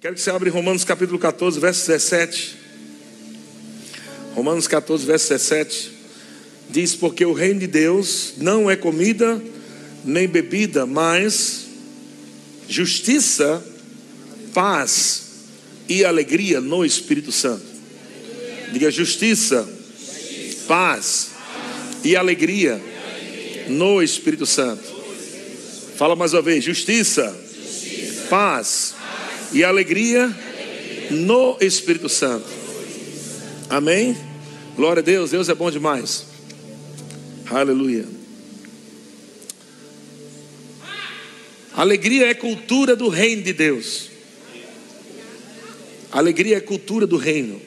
Quero que você abra Romanos capítulo 14, verso 17. Romanos 14, verso 17. Diz: Porque o reino de Deus não é comida nem bebida, mas justiça, paz e alegria no Espírito Santo. Diga justiça, paz e alegria no Espírito Santo. Fala mais uma vez: justiça, paz e alegria no Espírito Santo. Amém? Glória a Deus, Deus é bom demais. Aleluia. Alegria é cultura do reino de Deus. Alegria é cultura do reino.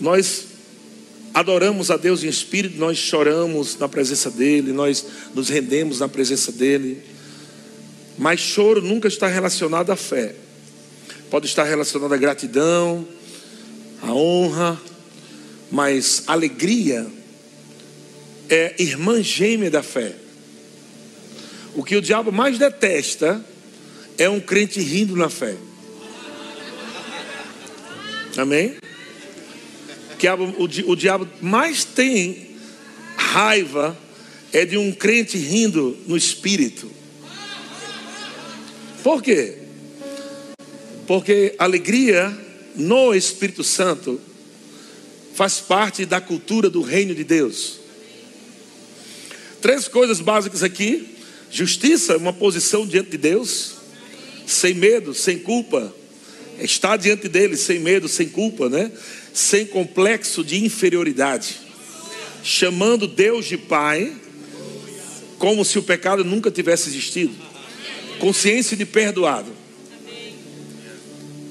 Nós adoramos a Deus em espírito, nós choramos na presença dEle, nós nos rendemos na presença dEle. Mas choro nunca está relacionado à fé. Pode estar relacionado à gratidão, à honra, mas alegria é irmã gêmea da fé. O que o diabo mais detesta é um crente rindo na fé. Amém? O, diabo, o, diabo mais tem raiva é de um crente rindo no espírito. Por quê? Porque alegria no Espírito Santo faz parte da cultura do reino de Deus. Três coisas básicas aqui: justiça, uma posição diante de Deus, sem medo, sem culpa, estar diante dele sem medo, sem culpa, né? Sem complexo de inferioridade, chamando Deus de Pai, como se o pecado nunca tivesse existido consciência de perdoado.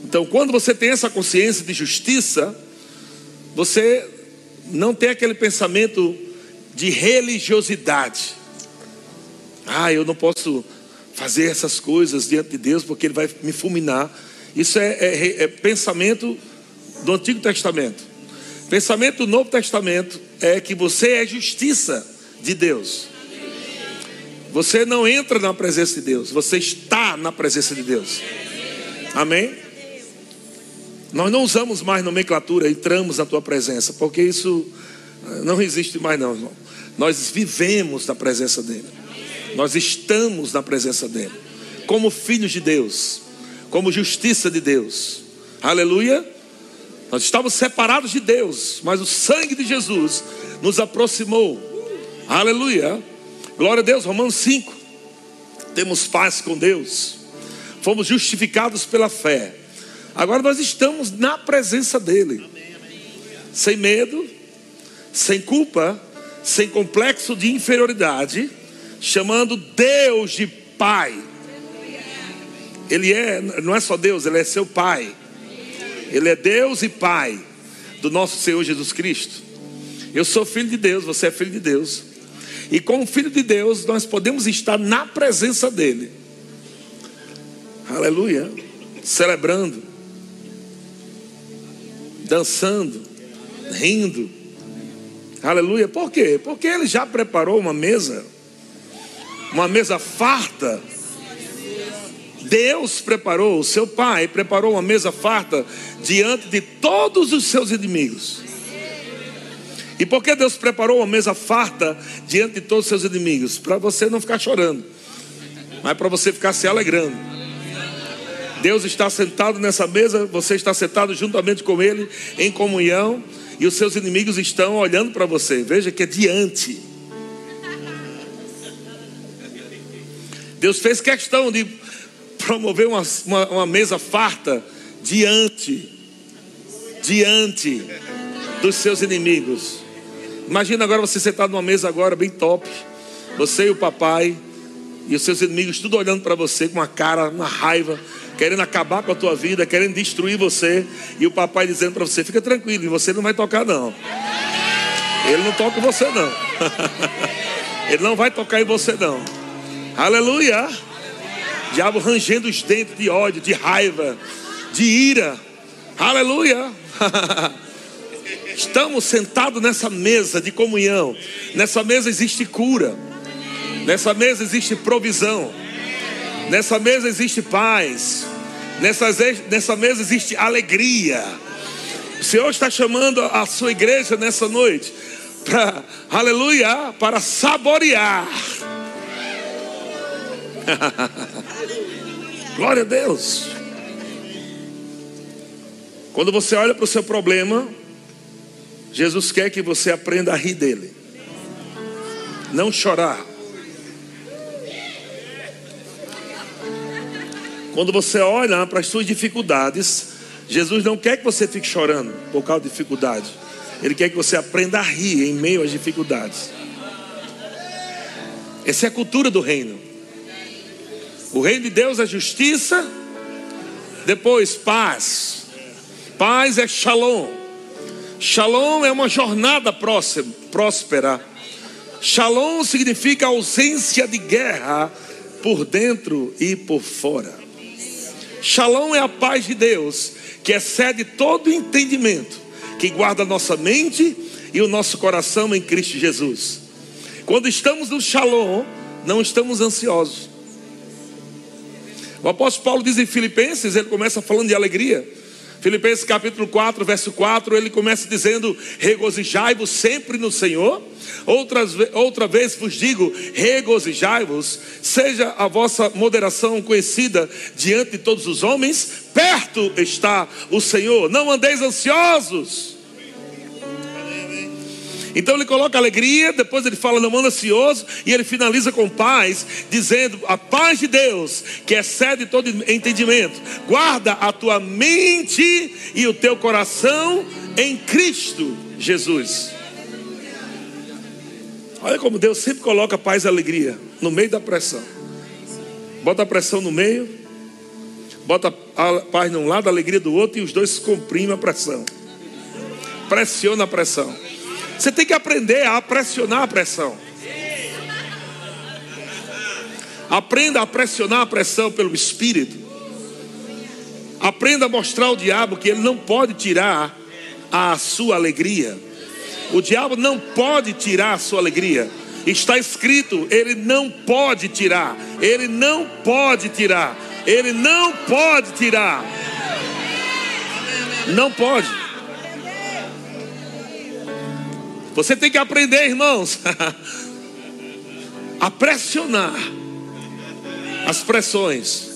Então, quando você tem essa consciência de justiça, você não tem aquele pensamento de religiosidade. Ah, eu não posso fazer essas coisas diante de Deus porque Ele vai me fulminar. Isso é, é, é pensamento do Antigo Testamento. Pensamento do Novo Testamento é que você é justiça de Deus. Você não entra na presença de Deus, você está na presença de Deus. Amém? Nós não usamos mais nomenclatura, entramos na tua presença, porque isso eh, não existe mais, não, irmão. Nós vivemos na presença dEle, nós estamos na presença dEle, como filhos de Deus, como justiça de Deus. Aleluia. Nós estávamos separados de Deus, mas o sangue de Jesus nos aproximou. Aleluia. Glória a Deus, Romanos 5. Temos paz com Deus. Fomos justificados pela fé. Agora nós estamos na presença dEle. Sem medo, sem culpa, sem complexo de inferioridade, chamando Deus de Pai. Ele é, não é só Deus, ele é seu Pai. Ele é Deus e Pai do nosso Senhor Jesus Cristo. Eu sou filho de Deus, você é filho de Deus. E como filho de Deus, nós podemos estar na presença dEle. Aleluia. Celebrando, dançando, rindo. Aleluia. Por quê? Porque Ele já preparou uma mesa, uma mesa farta. Deus preparou, o seu Pai preparou uma mesa farta diante de todos os seus inimigos. E por que Deus preparou uma mesa farta diante de todos os seus inimigos? Para você não ficar chorando, mas para você ficar se alegrando. Deus está sentado nessa mesa, você está sentado juntamente com Ele em comunhão, e os seus inimigos estão olhando para você. Veja que é diante. Deus fez questão de promover uma, uma, uma mesa farta diante, diante dos seus inimigos. Imagina agora você sentado numa mesa agora bem top. Você e o papai e os seus inimigos tudo olhando para você com uma cara, uma raiva, querendo acabar com a tua vida, querendo destruir você, e o papai dizendo para você: "Fica tranquilo, você não vai tocar não". Ele não toca em você não. Ele não vai tocar em você não. Aleluia. Diabo rangendo os dentes de ódio, de raiva, de ira. Aleluia. Estamos sentados nessa mesa de comunhão. Nessa mesa existe cura. Nessa mesa existe provisão. Nessa mesa existe paz. Nessa, nessa mesa existe alegria. O Senhor está chamando a sua igreja nessa noite para, aleluia, para saborear. Glória a Deus. Quando você olha para o seu problema, Jesus quer que você aprenda a rir dele, não chorar. Quando você olha para as suas dificuldades, Jesus não quer que você fique chorando por causa de dificuldade. Ele quer que você aprenda a rir em meio às dificuldades. Essa é a cultura do reino. O reino de Deus é justiça, depois paz. Paz é shalom. Shalom é uma jornada próspera. Shalom significa ausência de guerra por dentro e por fora. Shalom é a paz de Deus que excede todo entendimento, que guarda nossa mente e o nosso coração em Cristo Jesus. Quando estamos no Shalom, não estamos ansiosos. O apóstolo Paulo diz em Filipenses, ele começa falando de alegria. Filipenses capítulo 4, verso 4, ele começa dizendo: Regozijai-vos sempre no Senhor. Outras, outra vez vos digo: regozijai-vos, seja a vossa moderação conhecida diante de todos os homens, perto está o Senhor, não andeis ansiosos então ele coloca alegria, depois ele fala não anda ansioso, e ele finaliza com paz, dizendo: a paz de Deus, que excede todo entendimento, guarda a tua mente e o teu coração em Cristo Jesus. Olha como Deus sempre coloca paz e alegria no meio da pressão. Bota a pressão no meio, bota a paz de um lado, a alegria do outro, e os dois comprimem a pressão. Pressiona a pressão. Você tem que aprender a pressionar a pressão. Aprenda a pressionar a pressão pelo Espírito. Aprenda a mostrar ao diabo que ele não pode tirar a sua alegria. O diabo não pode tirar a sua alegria. Está escrito, ele não pode tirar. Ele não pode tirar. Ele não pode tirar. Não pode. Você tem que aprender, irmãos, a pressionar as pressões.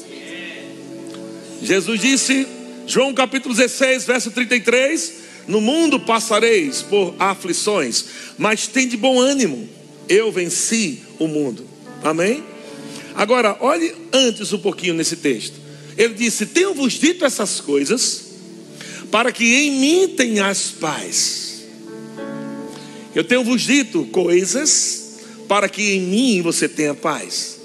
Jesus disse, João capítulo 16, verso 33: No mundo passareis por aflições, mas tem de bom ânimo, eu venci o mundo. Amém? Agora, olhe antes um pouquinho nesse texto. Ele disse: Tenho-vos dito essas coisas, para que em mim tenhas paz. Eu tenho vos dito coisas para que em mim você tenha paz.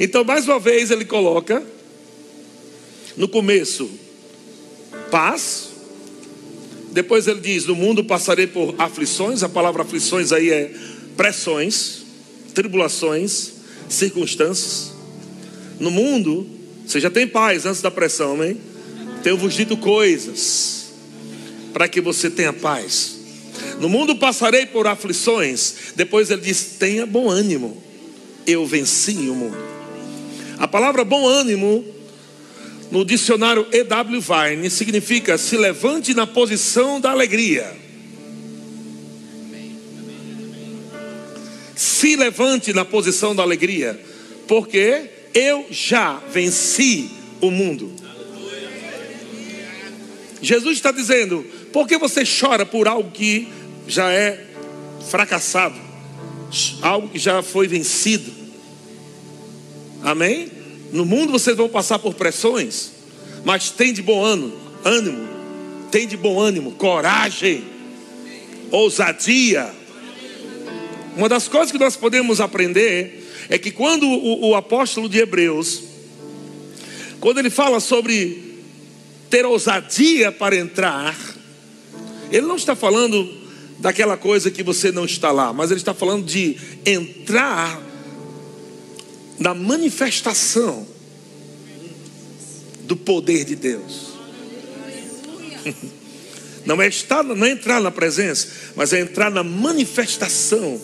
Então, mais uma vez, ele coloca no começo paz. Depois ele diz: No mundo passarei por aflições. A palavra aflições aí é pressões, tribulações, circunstâncias. No mundo, você já tem paz antes da pressão, amém? Tenho vos dito coisas para que você tenha paz. No mundo passarei por aflições. Depois ele diz: tenha bom ânimo. Eu venci o mundo. A palavra bom ânimo, no dicionário E.W. Vine, significa se levante na posição da alegria. Se levante na posição da alegria, porque eu já venci o mundo. Jesus está dizendo: por que você chora por algo que já é fracassado, algo que já foi vencido. Amém? No mundo vocês vão passar por pressões, mas tem de bom ânimo, ânimo, tem de bom ânimo, coragem, ousadia. Uma das coisas que nós podemos aprender é que quando o, o apóstolo de Hebreus, quando ele fala sobre ter ousadia para entrar, ele não está falando daquela coisa que você não está lá, mas ele está falando de entrar na manifestação do poder de Deus. Não é estar, não é entrar na presença, mas é entrar na manifestação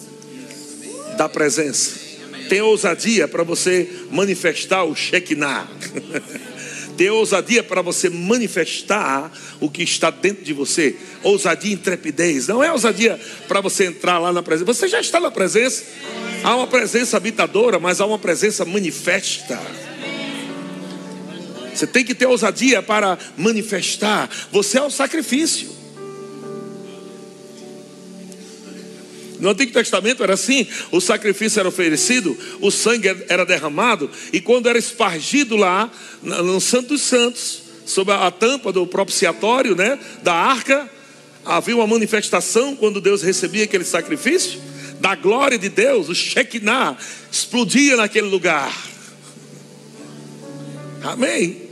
da presença. Tenha ousadia para você manifestar o Shekinah. Tenha ousadia para você manifestar o que está dentro de você. Ousadia e intrepidez. Não é ousadia para você entrar lá na presença. Você já está na presença. Há uma presença habitadora, mas há uma presença manifesta. Você tem que ter ousadia para manifestar. Você é o sacrifício. No Antigo Testamento era assim: o sacrifício era oferecido, o sangue era derramado, e quando era espargido lá no Santo dos Santos, sob a tampa do propiciatório, né, da arca, havia uma manifestação quando Deus recebia aquele sacrifício, da glória de Deus, o Shekinah explodia naquele lugar. Amém.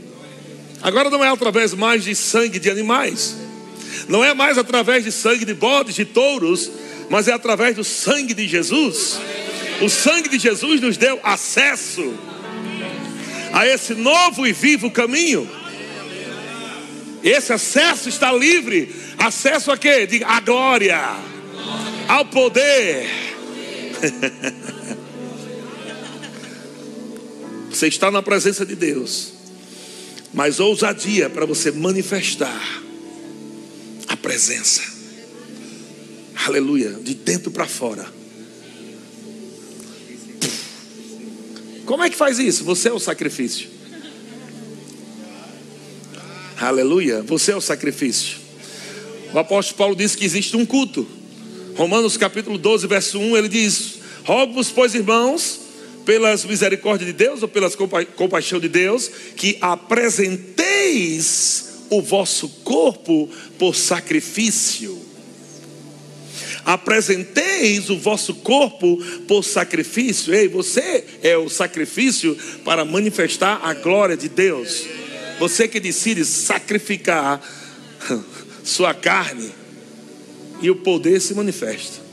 Agora não é através mais de sangue de animais, não é mais através de sangue de bodes, de touros, mas é através do sangue de Jesus. O sangue de Jesus nos deu acesso a esse novo e vivo caminho. Esse acesso está livre. Acesso a quê? A glória, ao poder. Você está na presença de Deus, mas ousadia para você manifestar a presença aleluia, de dentro para fora. Como é que faz isso? Você é o sacrifício. Aleluia, você é o sacrifício. O apóstolo Paulo disse que existe um culto. Romanos capítulo 12, verso 1, ele diz: Rogo-vos, pois, irmãos, pelas misericórdias de Deus ou pelas compa compaixão de Deus, que apresenteis o vosso corpo por sacrifício apresenteis o vosso corpo por sacrifício. Ei, você é o sacrifício para manifestar a glória de Deus. Você que decide sacrificar sua carne e o poder se manifesta.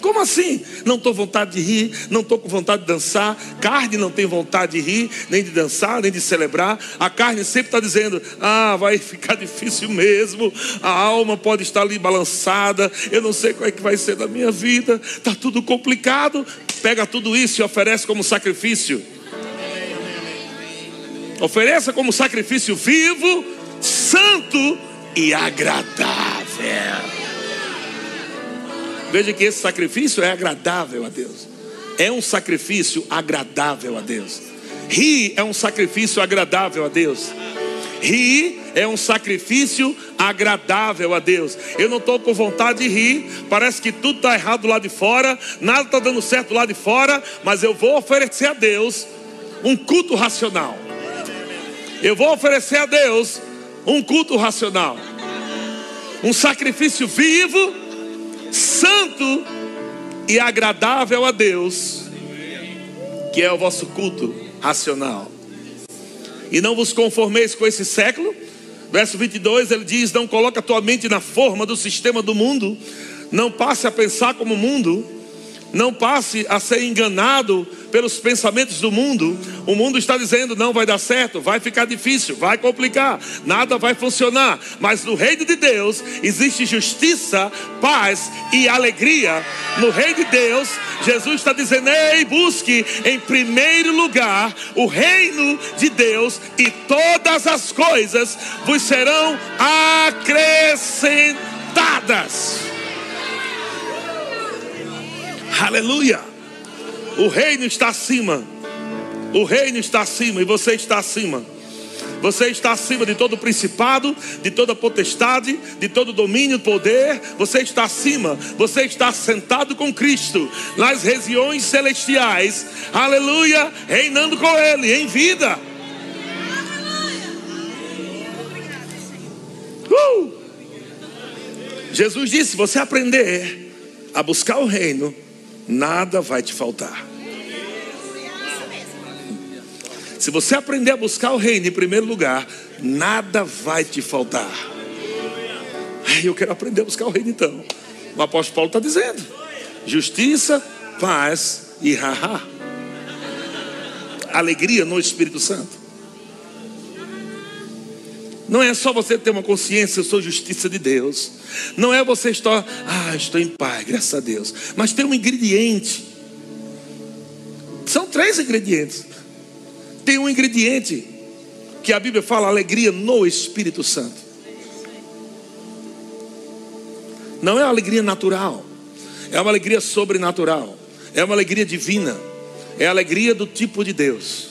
Como assim? Não estou com vontade de rir, não estou com vontade de dançar. Carne não tem vontade de rir, nem de dançar, nem de celebrar. A carne sempre está dizendo: ah, vai ficar difícil mesmo. A alma pode estar ali balançada. Eu não sei qual é que vai ser da minha vida. Está tudo complicado. Pega tudo isso e oferece como sacrifício. Ofereça como sacrifício vivo, santo e agradável. Veja que esse sacrifício é agradável a Deus. É um sacrifício agradável a Deus. Rir é um sacrifício agradável a Deus. Rir é um sacrifício agradável a Deus. Eu não estou com vontade de rir, parece que tudo está errado lá de fora, nada está dando certo lá de fora, mas eu vou oferecer a Deus um culto racional. Eu vou oferecer a Deus um culto racional, um sacrifício vivo santo e agradável a Deus, que é o vosso culto racional. E não vos conformeis com esse século. Verso 22 ele diz: Não coloca a tua mente na forma do sistema do mundo, não passe a pensar como o mundo não passe a ser enganado pelos pensamentos do mundo. O mundo está dizendo: não vai dar certo, vai ficar difícil, vai complicar, nada vai funcionar. Mas no reino de Deus existe justiça, paz e alegria. No reino de Deus, Jesus está dizendo: ei, busque em primeiro lugar o reino de Deus e todas as coisas vos serão acrescentadas. Aleluia. O reino está acima. O reino está acima e você está acima. Você está acima de todo principado, de toda potestade, de todo domínio, poder. Você está acima. Você está sentado com Cristo nas regiões celestiais. Aleluia, reinando com Ele em vida. Uh! Jesus disse: você aprender a buscar o reino nada vai te faltar. Se você aprender a buscar o reino em primeiro lugar, nada vai te faltar. Eu quero aprender a buscar o reino então. O apóstolo Paulo está dizendo: justiça, paz e haha. Alegria no Espírito Santo. Não é só você ter uma consciência, eu sou justiça de Deus. Não é você estar, ah, estou em paz, graças a Deus. Mas tem um ingrediente. São três ingredientes. Tem um ingrediente que a Bíblia fala alegria no Espírito Santo. Não é alegria natural, é uma alegria sobrenatural, é uma alegria divina, é a alegria do tipo de Deus.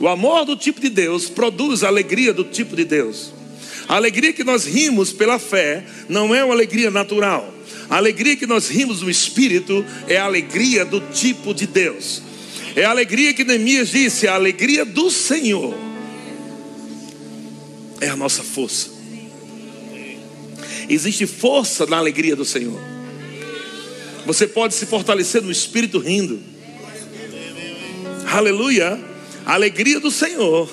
O amor do tipo de Deus produz a alegria do tipo de Deus. A alegria que nós rimos pela fé não é uma alegria natural. A alegria que nós rimos no espírito é a alegria do tipo de Deus. É a alegria que Neemias disse, a alegria do Senhor. É a nossa força. Existe força na alegria do Senhor. Você pode se fortalecer no espírito rindo. Aleluia. Alegria do Senhor.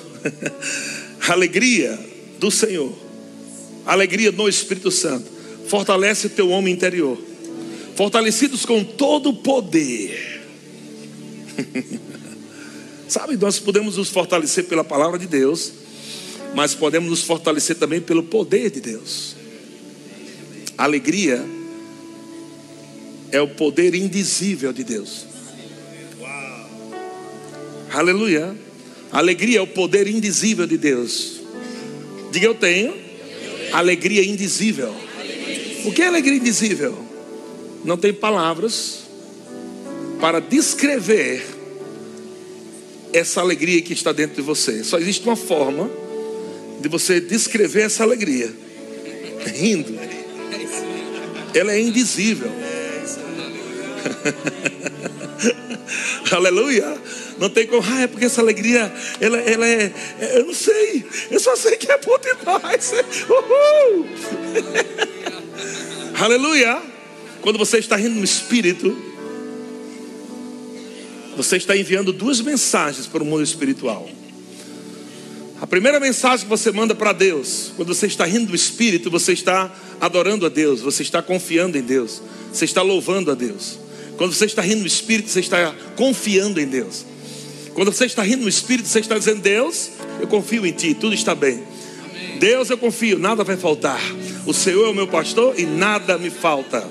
alegria do Senhor. Alegria no Espírito Santo. Fortalece o teu homem interior. Fortalecidos com todo o poder. Sabe, nós podemos nos fortalecer pela palavra de Deus, mas podemos nos fortalecer também pelo poder de Deus. Alegria é o poder indizível de Deus. Aleluia. Alegria é o poder indizível de Deus. Diga eu tenho alegria indizível. O que é alegria indizível? Não tem palavras para descrever essa alegria que está dentro de você. Só existe uma forma de você descrever essa alegria: rindo. Ela é indizível. Aleluia. Não tem como, ah, é porque essa alegria, ela, ela é, é, eu não sei, eu só sei que é bom demais. Uhul. Aleluia. Quando você está rindo no espírito, você está enviando duas mensagens para o mundo espiritual. A primeira mensagem que você manda para Deus, quando você está rindo do espírito, você está adorando a Deus, você está confiando em Deus, você está louvando a Deus. Quando você está rindo no espírito, você está confiando em Deus. Quando você está rindo no espírito, você está dizendo: Deus, eu confio em Ti, tudo está bem. Deus, eu confio, nada vai faltar. O Senhor é o meu pastor e nada me falta.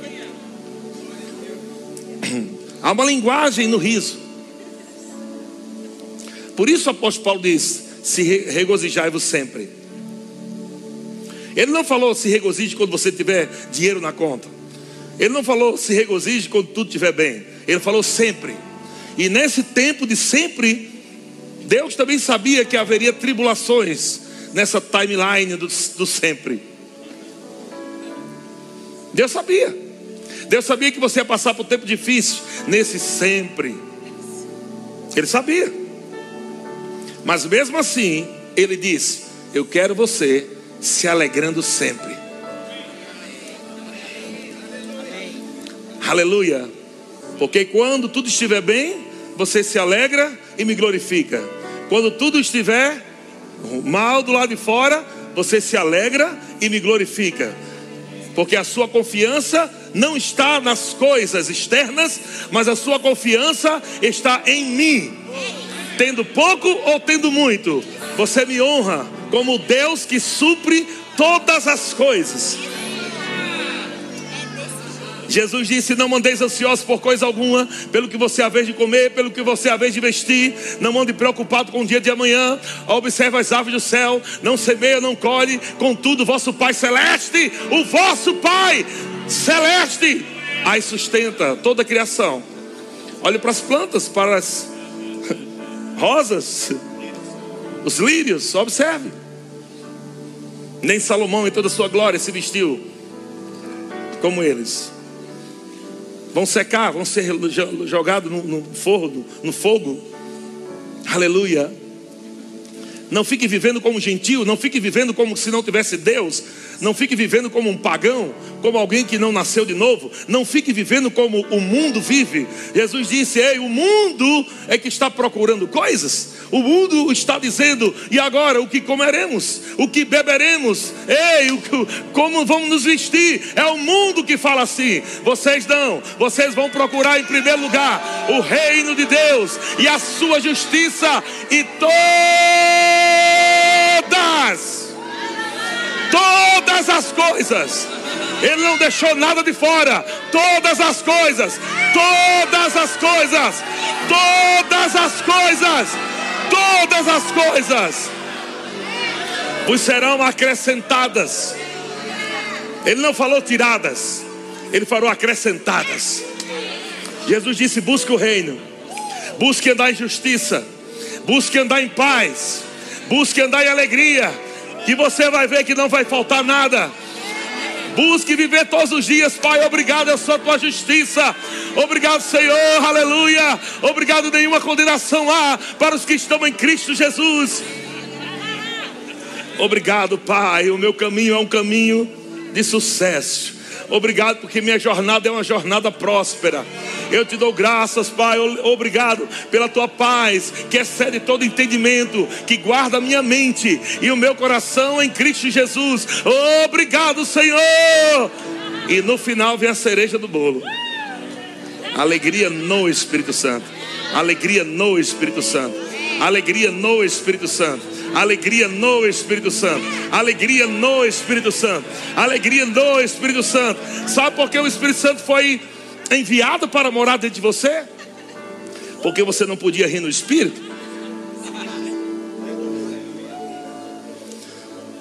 Há uma linguagem no riso. Por isso o apóstolo Paulo diz: se regozijai-vos sempre. Ele não falou se regozije quando você tiver dinheiro na conta. Ele não falou se regozije quando tudo estiver bem. Ele falou sempre. E nesse tempo de sempre, Deus também sabia que haveria tribulações nessa timeline do, do sempre. Deus sabia. Deus sabia que você ia passar por um tempo difícil nesse sempre. Ele sabia. Mas mesmo assim, ele disse: Eu quero você se alegrando sempre. Aleluia. Porque quando tudo estiver bem, você se alegra e me glorifica. Quando tudo estiver mal do lado de fora, você se alegra e me glorifica. Porque a sua confiança não está nas coisas externas, mas a sua confiança está em mim. Tendo pouco ou tendo muito, você me honra como Deus que supre todas as coisas. Jesus disse: Não mandeis ansiosos por coisa alguma, pelo que você haver de comer, pelo que você haver de vestir. Não mande preocupado com o dia de amanhã. Observa as aves do céu, não semeia, não colhe. Contudo, vosso Pai celeste, o vosso Pai celeste, aí sustenta toda a criação. Olhe para as plantas, para as rosas, os lírios, observe. Nem Salomão em toda a sua glória se vestiu como eles vão secar, vão ser jogados no, no, forno, no fogo. Aleluia. Não fique vivendo como gentil, não fique vivendo como se não tivesse Deus, não fique vivendo como um pagão, como alguém que não nasceu de novo, não fique vivendo como o mundo vive. Jesus disse: Ei, o mundo é que está procurando coisas, o mundo está dizendo, e agora o que comeremos, o que beberemos, ei, o como vamos nos vestir? É o mundo que fala assim. Vocês não, vocês vão procurar em primeiro lugar o reino de Deus e a sua justiça, e todas, todas as coisas, Ele não deixou nada de fora, todas as coisas. Todas as coisas, todas as coisas, todas as coisas. Vos serão acrescentadas. Ele não falou tiradas, ele falou acrescentadas. Jesus disse: busque o reino, busque andar em justiça, busque andar em paz, busque andar em alegria, que você vai ver que não vai faltar nada. Busque viver todos os dias, Pai. Obrigado, eu sou a tua justiça. Obrigado, Senhor. Aleluia. Obrigado, nenhuma condenação há para os que estão em Cristo Jesus. Obrigado, Pai. O meu caminho é um caminho de sucesso. Obrigado porque minha jornada é uma jornada próspera. Eu te dou graças, Pai. Obrigado pela tua paz, que excede todo entendimento, que guarda a minha mente e o meu coração em Cristo Jesus. Obrigado, Senhor. E no final vem a cereja do bolo. Alegria no Espírito Santo. Alegria no Espírito Santo. Alegria no Espírito Santo alegria no Espírito Santo, alegria no Espírito Santo, alegria no Espírito Santo. Sabe por que o Espírito Santo foi enviado para morar dentro de você? Porque você não podia rir no Espírito.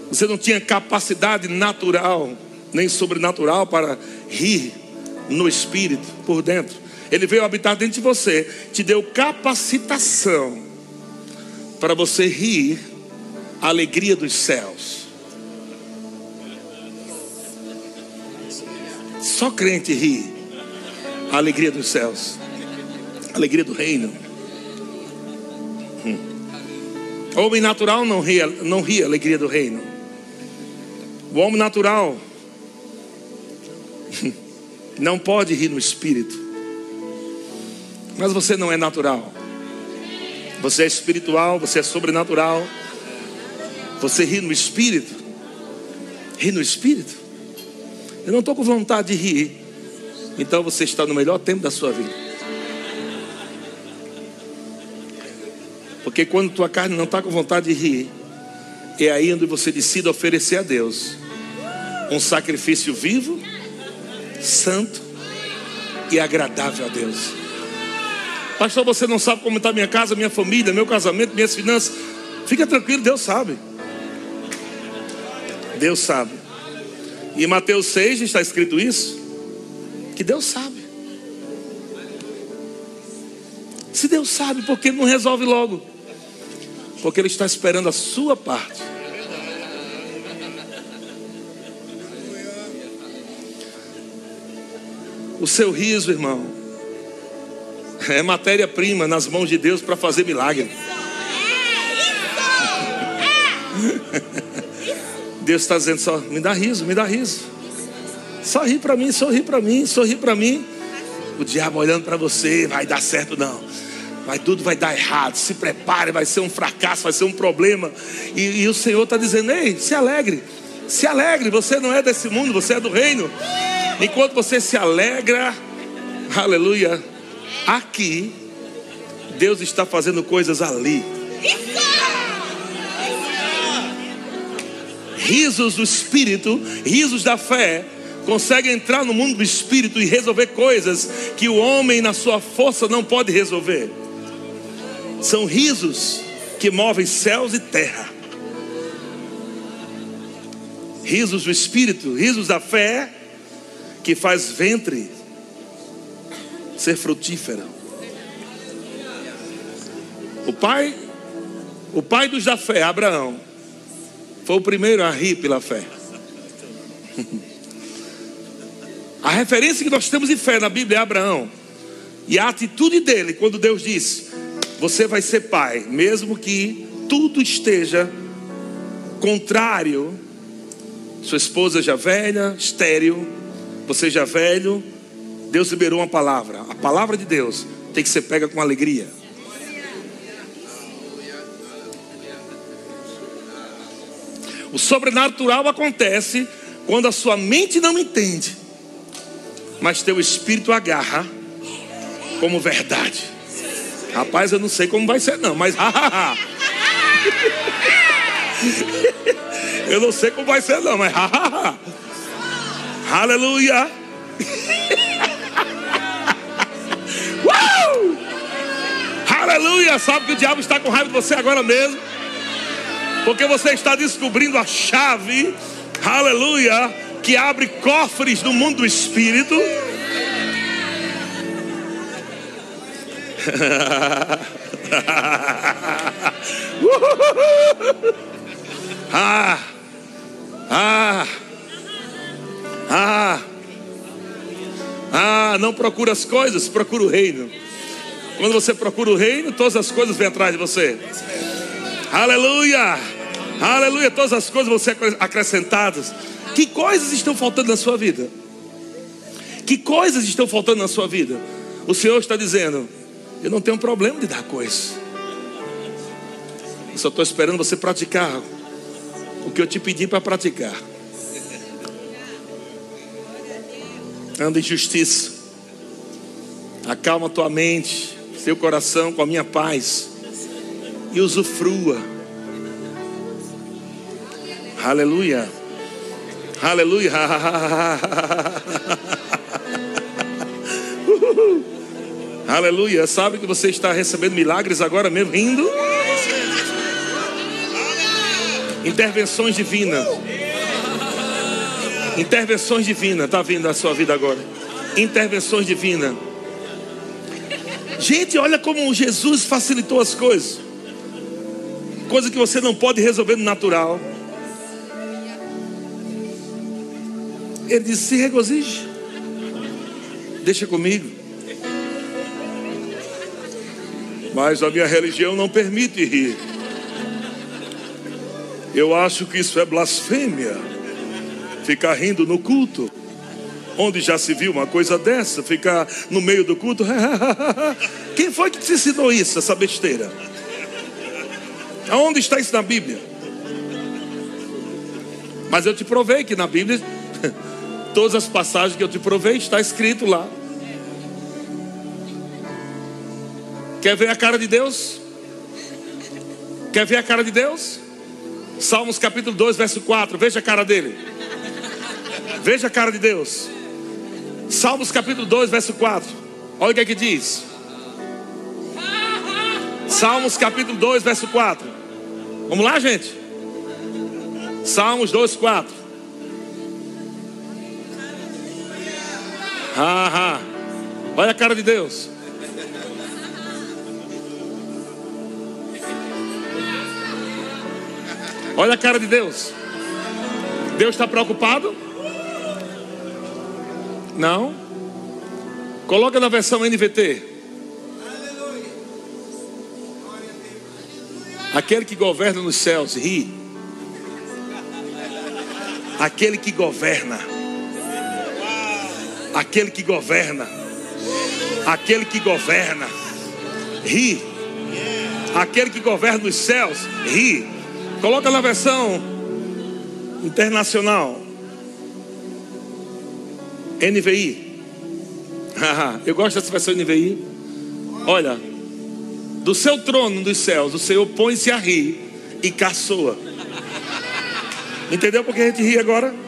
Você não tinha capacidade natural, nem sobrenatural para rir no Espírito, por dentro. Ele veio habitar dentro de você, te deu capacitação para você rir a alegria dos céus. Só crente ri a alegria dos céus, a alegria do reino. Hum. O homem natural não ri, não ri a alegria do reino. O homem natural não pode rir no espírito. Mas você não é natural. Você é espiritual, você é sobrenatural. Você ri no espírito? Ri no espírito? Eu não estou com vontade de rir. Então você está no melhor tempo da sua vida. Porque quando tua carne não está com vontade de rir, é aí onde você decide oferecer a Deus um sacrifício vivo, santo e agradável a Deus. Pastor, você não sabe como está minha casa, minha família, meu casamento, minhas finanças. Fica tranquilo, Deus sabe. Deus sabe. E em Mateus 6 está escrito isso: que Deus sabe. Se Deus sabe, por que não resolve logo? Porque Ele está esperando a sua parte. O seu riso, irmão, é matéria-prima nas mãos de Deus para fazer milagre. Deus está dizendo só, me dá riso, me dá riso. Sorri para mim, sorri para mim, sorri para mim. O diabo olhando para você, vai dar certo não. Vai tudo vai dar errado. Se prepare, vai ser um fracasso, vai ser um problema. E, e o Senhor está dizendo: Ei, se alegre, se alegre. Você não é desse mundo, você é do reino. Enquanto você se alegra, aleluia, aqui, Deus está fazendo coisas ali. risos do espírito, risos da fé, conseguem entrar no mundo do espírito e resolver coisas que o homem, na sua força, não pode resolver. São risos que movem céus e terra. Risos do espírito, risos da fé, que faz ventre ser frutífero. O pai, o pai dos da fé, Abraão, foi o primeiro a rir pela fé. A referência que nós temos de fé na Bíblia é Abraão. E a atitude dele, quando Deus diz: Você vai ser pai, mesmo que tudo esteja contrário, sua esposa já velha, estéril, você já velho, Deus liberou uma palavra. A palavra de Deus tem que ser pega com alegria. O sobrenatural acontece quando a sua mente não entende, mas teu espírito agarra como verdade. Rapaz, eu não sei como vai ser, não, mas eu não sei como vai ser, não, mas aleluia. Aleluia! Sabe que o diabo está com raiva de você agora mesmo? Porque você está descobrindo a chave, aleluia, que abre cofres no mundo do espírito. ah, ah, ah, ah, não procura as coisas, procura o reino. Quando você procura o reino, todas as coisas vêm atrás de você. Aleluia, aleluia, todas as coisas vão ser acrescentadas. Que coisas estão faltando na sua vida? Que coisas estão faltando na sua vida? O Senhor está dizendo: Eu não tenho problema de dar coisas. Eu só estou esperando você praticar o que eu te pedi para praticar. Anda em justiça. Acalma tua mente, seu coração com a minha paz. E usufrua. Aleluia. Aleluia. Aleluia. Sabe que você está recebendo milagres agora mesmo, rindo? Intervenções divinas. Intervenções divinas. Está vindo na sua vida agora. Intervenções divinas. Gente, olha como Jesus facilitou as coisas. Coisa que você não pode resolver no natural. Ele disse: se regozije. Deixa comigo. Mas a minha religião não permite rir. Eu acho que isso é blasfêmia. Ficar rindo no culto. Onde já se viu uma coisa dessa? Ficar no meio do culto. Quem foi que te ensinou isso, essa besteira? Aonde está isso na Bíblia? Mas eu te provei que na Bíblia, todas as passagens que eu te provei, está escrito lá. Quer ver a cara de Deus? Quer ver a cara de Deus? Salmos capítulo 2, verso 4. Veja a cara dele. Veja a cara de Deus. Salmos capítulo 2, verso 4. Olha o que é que diz. Salmos capítulo 2, verso 4. Vamos lá, gente? Salmos 2, 4. Ah, Olha a cara de Deus. Olha a cara de Deus. Deus está preocupado? Não. Coloca na versão NVT. Aquele que governa nos céus ri. Aquele que governa. Aquele que governa. Aquele que governa. Ri. Aquele que governa nos céus ri. Coloca na versão internacional. NVI. Eu gosto dessa versão NVI. Olha, do seu trono dos céus, o Senhor põe-se a rir e caçoa. Entendeu por que a gente ri agora?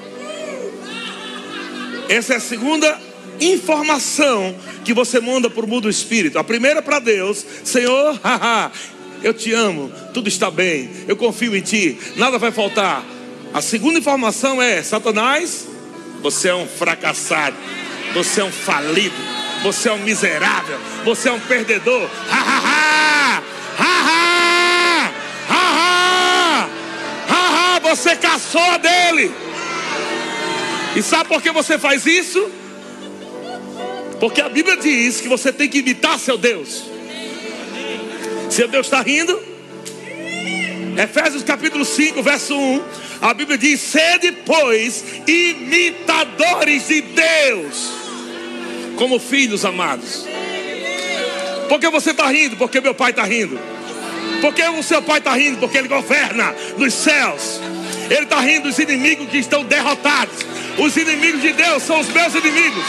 Essa é a segunda informação que você manda para o mundo do espírito. A primeira para Deus, Senhor, haha, eu te amo, tudo está bem, eu confio em ti, nada vai faltar. A segunda informação é: Satanás, você é um fracassado, você é um falido, você é um miserável, você é um perdedor. Ha! Ha ha! Você caçou dele. E sabe por que você faz isso? Porque a Bíblia diz que você tem que imitar seu Deus. Seu Deus está rindo? Efésios capítulo 5, verso 1. A Bíblia diz: Sede, pois, imitadores de Deus, como filhos amados. Por que você está rindo? Porque meu pai está rindo. Porque o seu pai está rindo? Porque ele governa nos céus. Ele está rindo dos inimigos que estão derrotados. Os inimigos de Deus são os meus inimigos.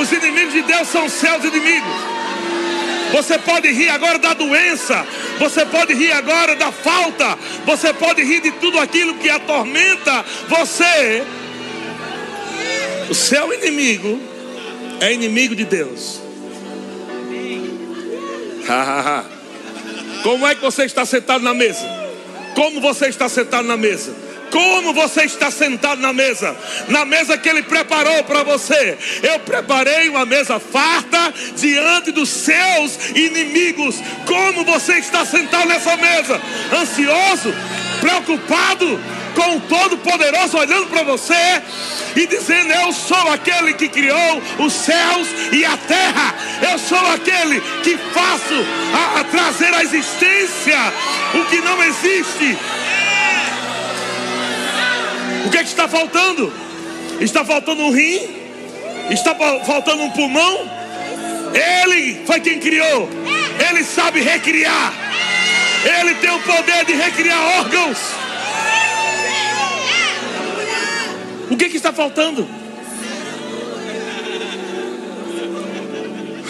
Os inimigos de Deus são os seus inimigos. Você pode rir agora da doença. Você pode rir agora da falta. Você pode rir de tudo aquilo que atormenta você. O seu inimigo é inimigo de Deus. Como é que você está sentado na mesa? Como você está sentado na mesa? Como você está sentado na mesa? Na mesa que Ele preparou para você. Eu preparei uma mesa farta diante dos seus inimigos. Como você está sentado nessa mesa? Ansioso? Preocupado? Com o Todo-Poderoso olhando para você e dizendo: Eu sou aquele que criou os céus e a terra. Eu sou aquele que faço a, a trazer à existência o que não existe. O que, é que está faltando? Está faltando um rim? Está faltando um pulmão? Ele foi quem criou. Ele sabe recriar. Ele tem o poder de recriar órgãos. O que, é que está faltando?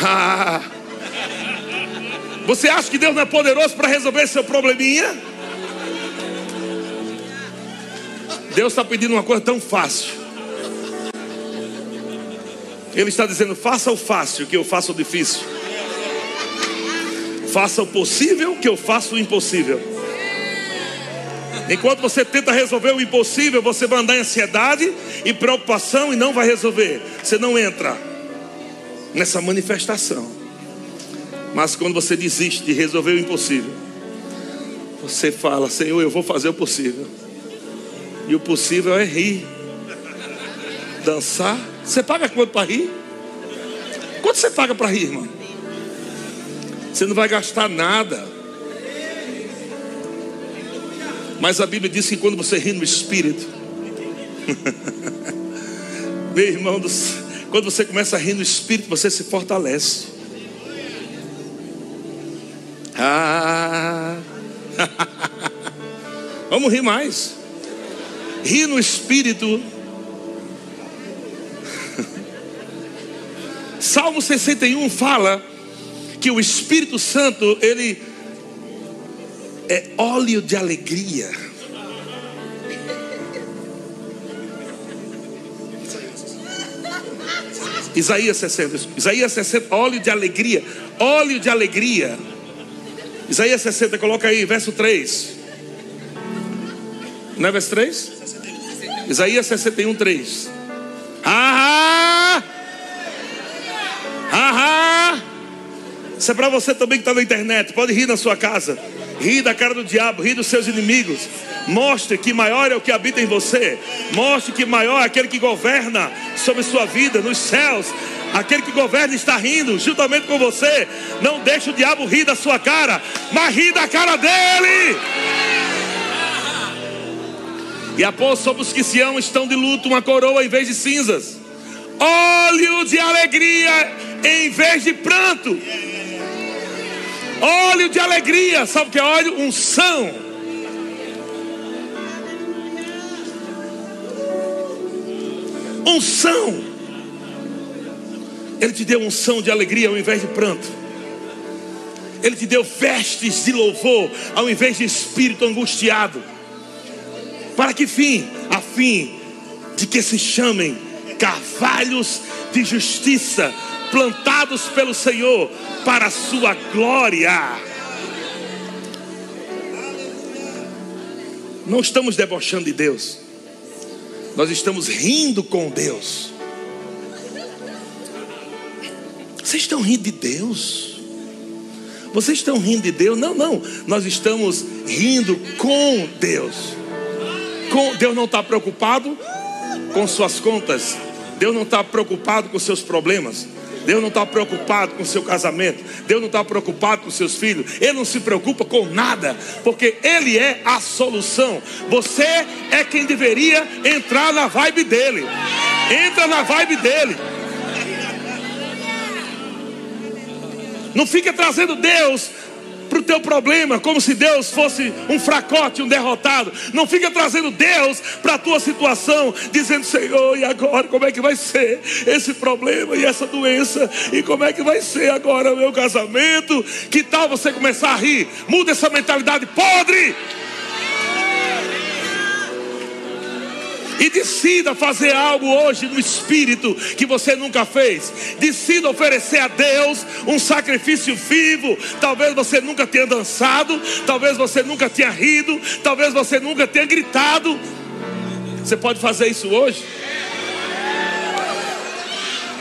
Ah, você acha que Deus não é poderoso para resolver seu probleminha? Deus está pedindo uma coisa tão fácil. Ele está dizendo: faça o fácil, que eu faço o difícil. Faça o possível, que eu faço o impossível. Enquanto você tenta resolver o impossível, você vai andar em ansiedade e preocupação e não vai resolver. Você não entra nessa manifestação. Mas quando você desiste de resolver o impossível, você fala: Senhor, eu vou fazer o possível. E o possível é rir, dançar. Você paga quanto para rir? Quanto você paga para rir, irmão? Você não vai gastar nada. Mas a Bíblia diz que quando você ri no espírito, meu irmão, quando você começa a rir no espírito, você se fortalece. Ah, vamos rir mais ri no espírito. Salmo 61 fala que o Espírito Santo, ele é óleo de alegria. Isaías 60, Isaías 60, óleo de alegria, óleo de alegria. Isaías 60, coloca aí, verso 3. Não é verso 3? Isaías 61, 3. Ah! Ah! Isso é para você também que está na internet. Pode rir na sua casa. Rir da cara do diabo, rir dos seus inimigos. Mostre que maior é o que habita em você. Mostre que maior é aquele que governa sobre sua vida nos céus. Aquele que governa está rindo juntamente com você. Não deixe o diabo rir da sua cara, mas rir da cara dele. E após sobre os que se amam estão de luto uma coroa em vez de cinzas. Óleo de alegria em vez de pranto. Óleo de alegria, sabe o que é óleo? Unção. Unção. Ele te deu unção de alegria ao invés de pranto. Ele te deu vestes de louvor ao invés de espírito angustiado. Para que fim? A fim de que se chamem carvalhos de justiça, plantados pelo Senhor para a sua glória. Não estamos debochando de Deus, nós estamos rindo com Deus. Vocês estão rindo de Deus? Vocês estão rindo de Deus? Não, não, nós estamos rindo com Deus. Deus não está preocupado com suas contas. Deus não está preocupado com seus problemas. Deus não está preocupado com seu casamento. Deus não está preocupado com seus filhos. Ele não se preocupa com nada, porque Ele é a solução. Você é quem deveria entrar na vibe dele. Entra na vibe dele. Não fica trazendo Deus para o teu problema, como se Deus fosse um fracote, um derrotado. Não fica trazendo Deus para a tua situação, dizendo: Senhor, e agora como é que vai ser esse problema e essa doença? E como é que vai ser agora o meu casamento? Que tal você começar a rir? Muda essa mentalidade podre. E decida fazer algo hoje no espírito que você nunca fez. Decida oferecer a Deus um sacrifício vivo. Talvez você nunca tenha dançado, talvez você nunca tenha rido, talvez você nunca tenha gritado. Você pode fazer isso hoje?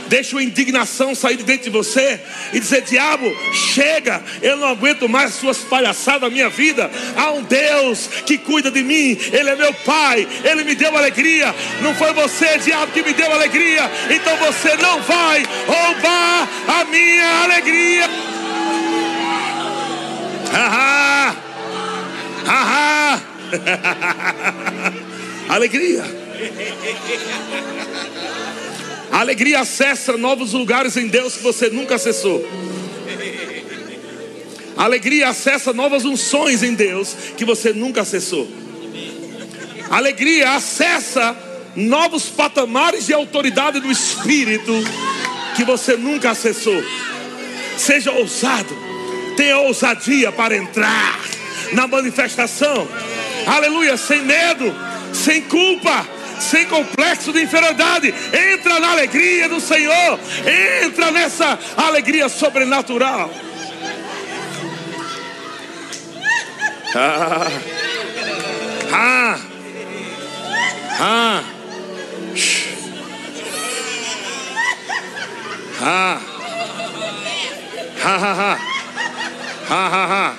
Deixa a indignação sair de dentro de você e dizer: Diabo, chega, eu não aguento mais suas palhaçadas na minha vida. Há um Deus que cuida de mim, Ele é meu Pai, Ele me deu alegria. Não foi você, diabo, que me deu alegria, então você não vai roubar a minha alegria. Haha, haha, alegria. A alegria acessa novos lugares em Deus que você nunca acessou. A alegria acessa novas unções em Deus que você nunca acessou. A alegria acessa novos patamares de autoridade do Espírito que você nunca acessou. Seja ousado, tenha ousadia para entrar na manifestação. Aleluia, sem medo, sem culpa sem complexo de inferioridade. Entra na alegria do Senhor, entra nessa alegria sobrenatural. Ah. Ah. Ah. Ah. Ha ha ha. Ha ha ha.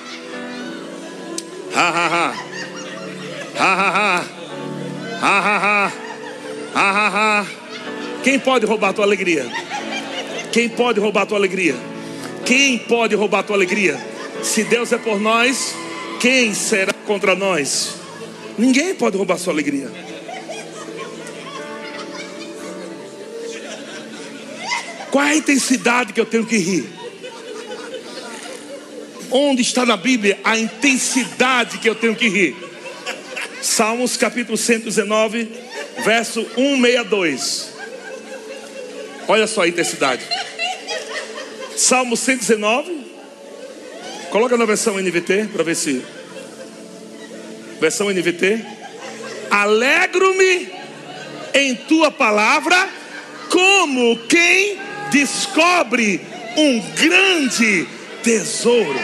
Ha ha ha. Ha ha ha. Ah, ah, ah, ah, ah, Quem pode roubar a tua alegria? Quem pode roubar a tua alegria? Quem pode roubar a tua alegria? Se Deus é por nós, quem será contra nós? Ninguém pode roubar a sua alegria. Qual é a intensidade que eu tenho que rir? Onde está na Bíblia a intensidade que eu tenho que rir? Salmos capítulo 119, verso 162. Olha só a intensidade. Salmo 119. Coloca na versão NVT para ver se. Versão NVT. Alegro-me em tua palavra, como quem descobre um grande tesouro.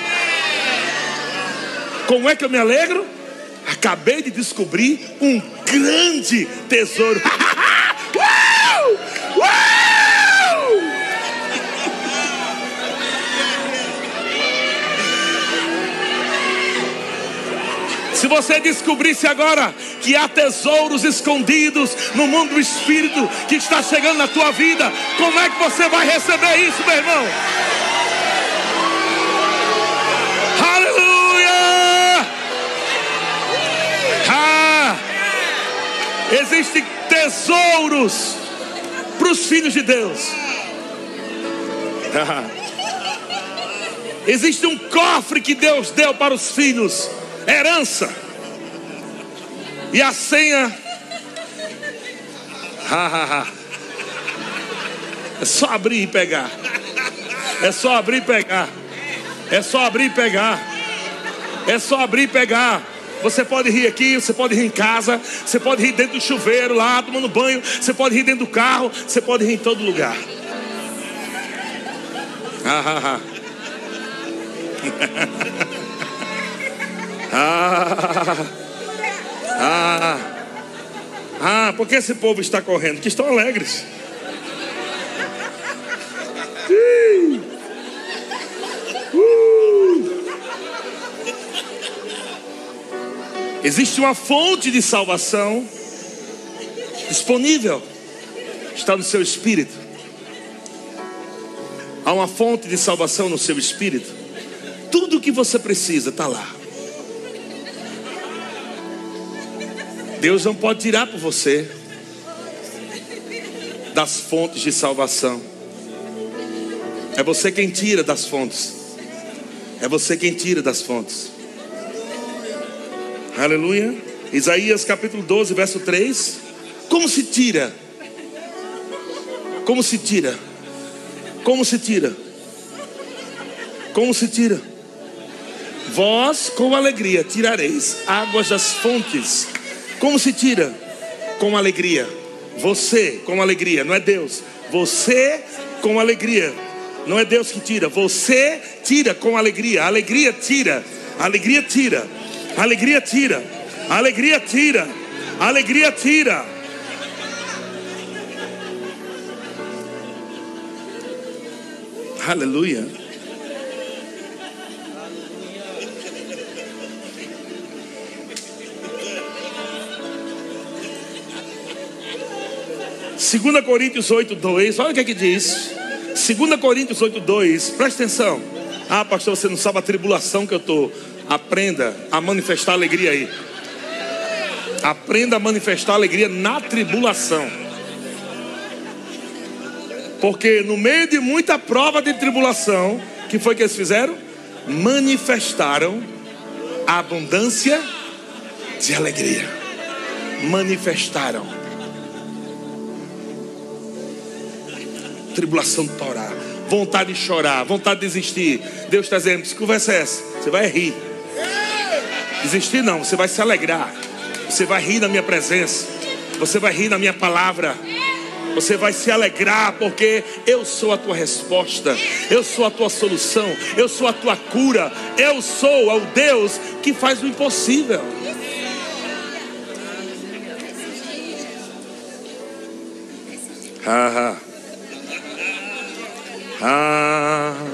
Como é que eu me alegro? Acabei de descobrir um grande tesouro. Uau! Uau! Se você descobrisse agora que há tesouros escondidos no mundo do espírito que está chegando na tua vida, como é que você vai receber isso, meu irmão? Existem tesouros para os filhos de Deus. Existe um cofre que Deus deu para os filhos, herança. E a senha. É só abrir e pegar. É só abrir e pegar. É só abrir e pegar. É só abrir e pegar. Você pode rir aqui, você pode rir em casa, você pode rir dentro do chuveiro lá, tomando banho, você pode rir dentro do carro, você pode rir em todo lugar. Ah, ah, ah. ah, ah, ah, por que esse povo está correndo? Que estão alegres. Existe uma fonte de salvação disponível, está no seu espírito. Há uma fonte de salvação no seu espírito. Tudo o que você precisa está lá. Deus não pode tirar por você das fontes de salvação. É você quem tira das fontes. É você quem tira das fontes. Aleluia. Isaías capítulo 12, verso 3. Como se tira? Como se tira? Como se tira? Como se tira? Vós com alegria tirareis águas das fontes. Como se tira? com alegria. Você com alegria, não é Deus. Você com alegria. Não é Deus que tira, você tira com alegria. alegria tira, alegria tira, alegria tira, alegria tira, alegria tira. Aleluia. Segunda Coríntios 8, 2, olha o que é que diz. 2 Coríntios 8, 2, presta atenção. Ah, pastor, você não sabe a tribulação que eu estou. Aprenda a manifestar alegria aí. Aprenda a manifestar alegria na tribulação. Porque no meio de muita prova de tribulação, que foi que eles fizeram? Manifestaram a abundância de alegria. Manifestaram. tribulação torar, vontade de chorar, vontade de desistir. Deus está dizendo: que conversa é essa? Você vai rir. Desistir não, você vai se alegrar. Você vai rir na minha presença. Você vai rir na minha palavra. Você vai se alegrar porque eu sou a tua resposta, eu sou a tua solução, eu sou a tua cura, eu sou o Deus que faz o impossível. Ah, ah. Ah.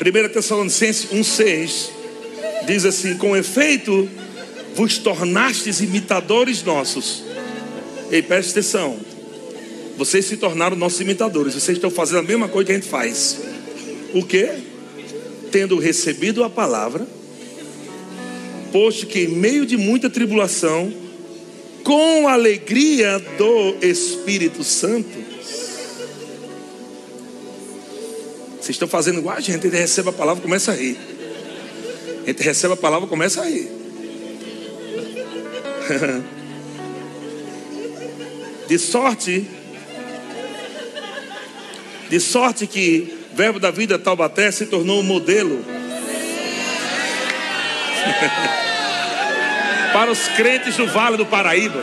1 Tessalonicenses 1,6 diz assim: Com efeito, vos tornastes imitadores nossos. Ei, preste atenção. Vocês se tornaram nossos imitadores. Vocês estão fazendo a mesma coisa que a gente faz. O que? Tendo recebido a palavra posto que em meio de muita tribulação, com alegria do Espírito Santo, vocês estão fazendo igual a gente, a gente recebe a palavra começa a rir. A gente recebe a palavra começa a rir. De sorte, de sorte que Verbo da Vida Taubaté se tornou um modelo para os crentes do Vale do Paraíba.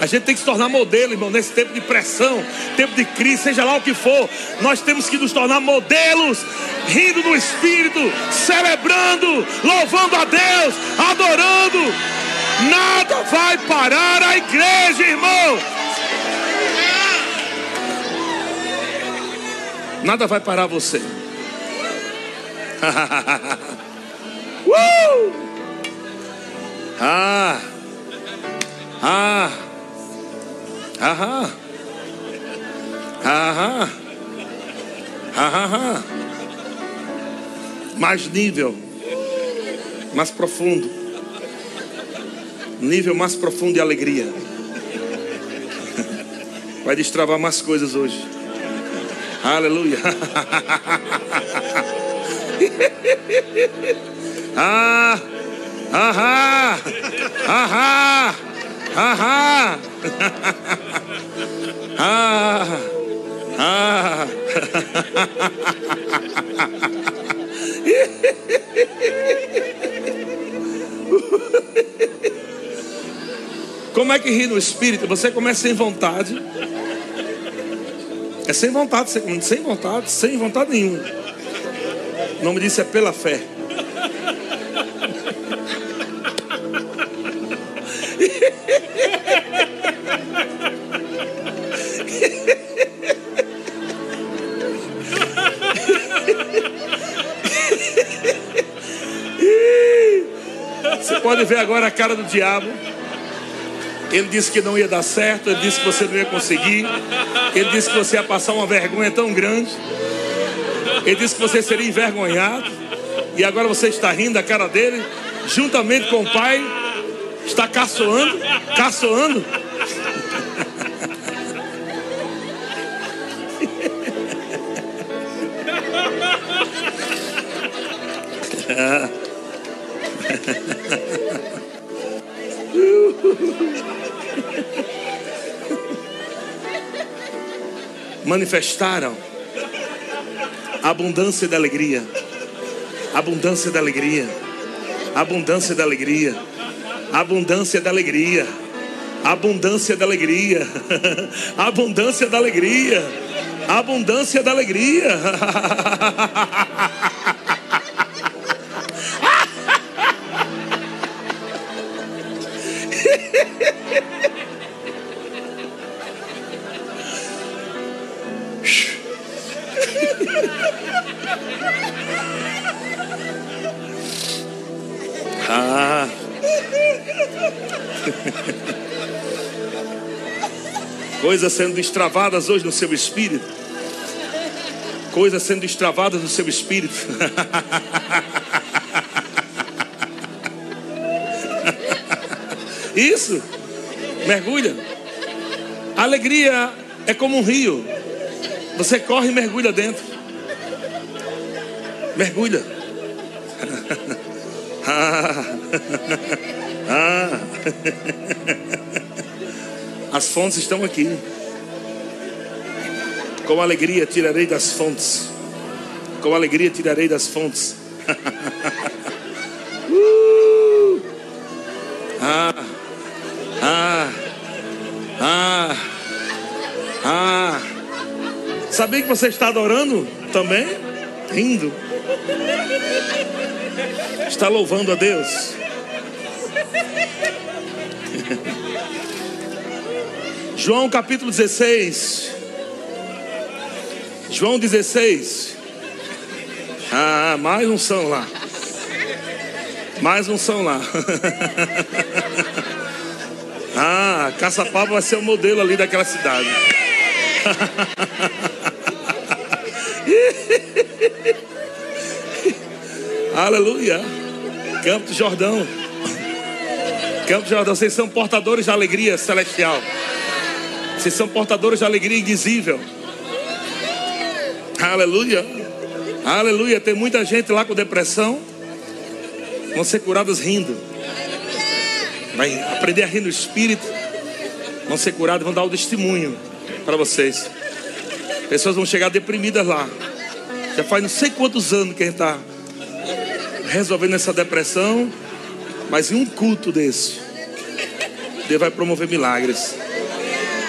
A gente tem que se tornar modelo, irmão, nesse tempo de pressão, tempo de crise, seja lá o que for. Nós temos que nos tornar modelos, rindo no Espírito, celebrando, louvando a Deus, adorando. Nada vai parar a igreja, irmão. Nada vai parar você. Uh! Ah! Ah! Aham! Aham! Aham! Mais nível, mais profundo, nível mais profundo de alegria. Vai destravar mais coisas hoje. Aleluia. Ah, ahá, ahá, ahá, ah, ah. Como é que ri no espírito? Você começa sem vontade. É sem vontade, sem vontade, sem vontade nenhuma. O nome disso é pela fé. Ver agora a cara do diabo. Ele disse que não ia dar certo, ele disse que você não ia conseguir, ele disse que você ia passar uma vergonha tão grande, ele disse que você seria envergonhado, e agora você está rindo da cara dele, juntamente com o pai, está caçoando, caçoando. Manifestaram Abundância da alegria. Abundância da alegria. Abundância da alegria. Abundância da alegria. Abundância da alegria. Abundância da alegria. Abundância da alegria. Coisas sendo destravadas hoje no seu espírito. Coisas sendo destravadas no seu espírito. Isso. Mergulha. Alegria é como um rio. Você corre e mergulha dentro. Mergulha. Ah. Ah. As fontes estão aqui. Com alegria tirarei das fontes. Com alegria tirarei das fontes. uh. Ah. Ah. Ah. Ah. Sabia que você está adorando também? Rindo. Está louvando a Deus. João capítulo 16. João 16. Ah, mais um são lá. Mais um são lá. ah, Caçapava vai ser o modelo ali daquela cidade. Aleluia. Campo do Jordão. Campo do Jordão, vocês são portadores de alegria celestial. Vocês são portadores de alegria indizível. Aleluia. Aleluia. Tem muita gente lá com depressão. Vão ser curados rindo. Vai aprender a rir no espírito. Vão ser curados, vão dar o testemunho para vocês. Pessoas vão chegar deprimidas lá. Já faz não sei quantos anos que a gente está resolvendo essa depressão. Mas em um culto desse, Deus vai promover milagres.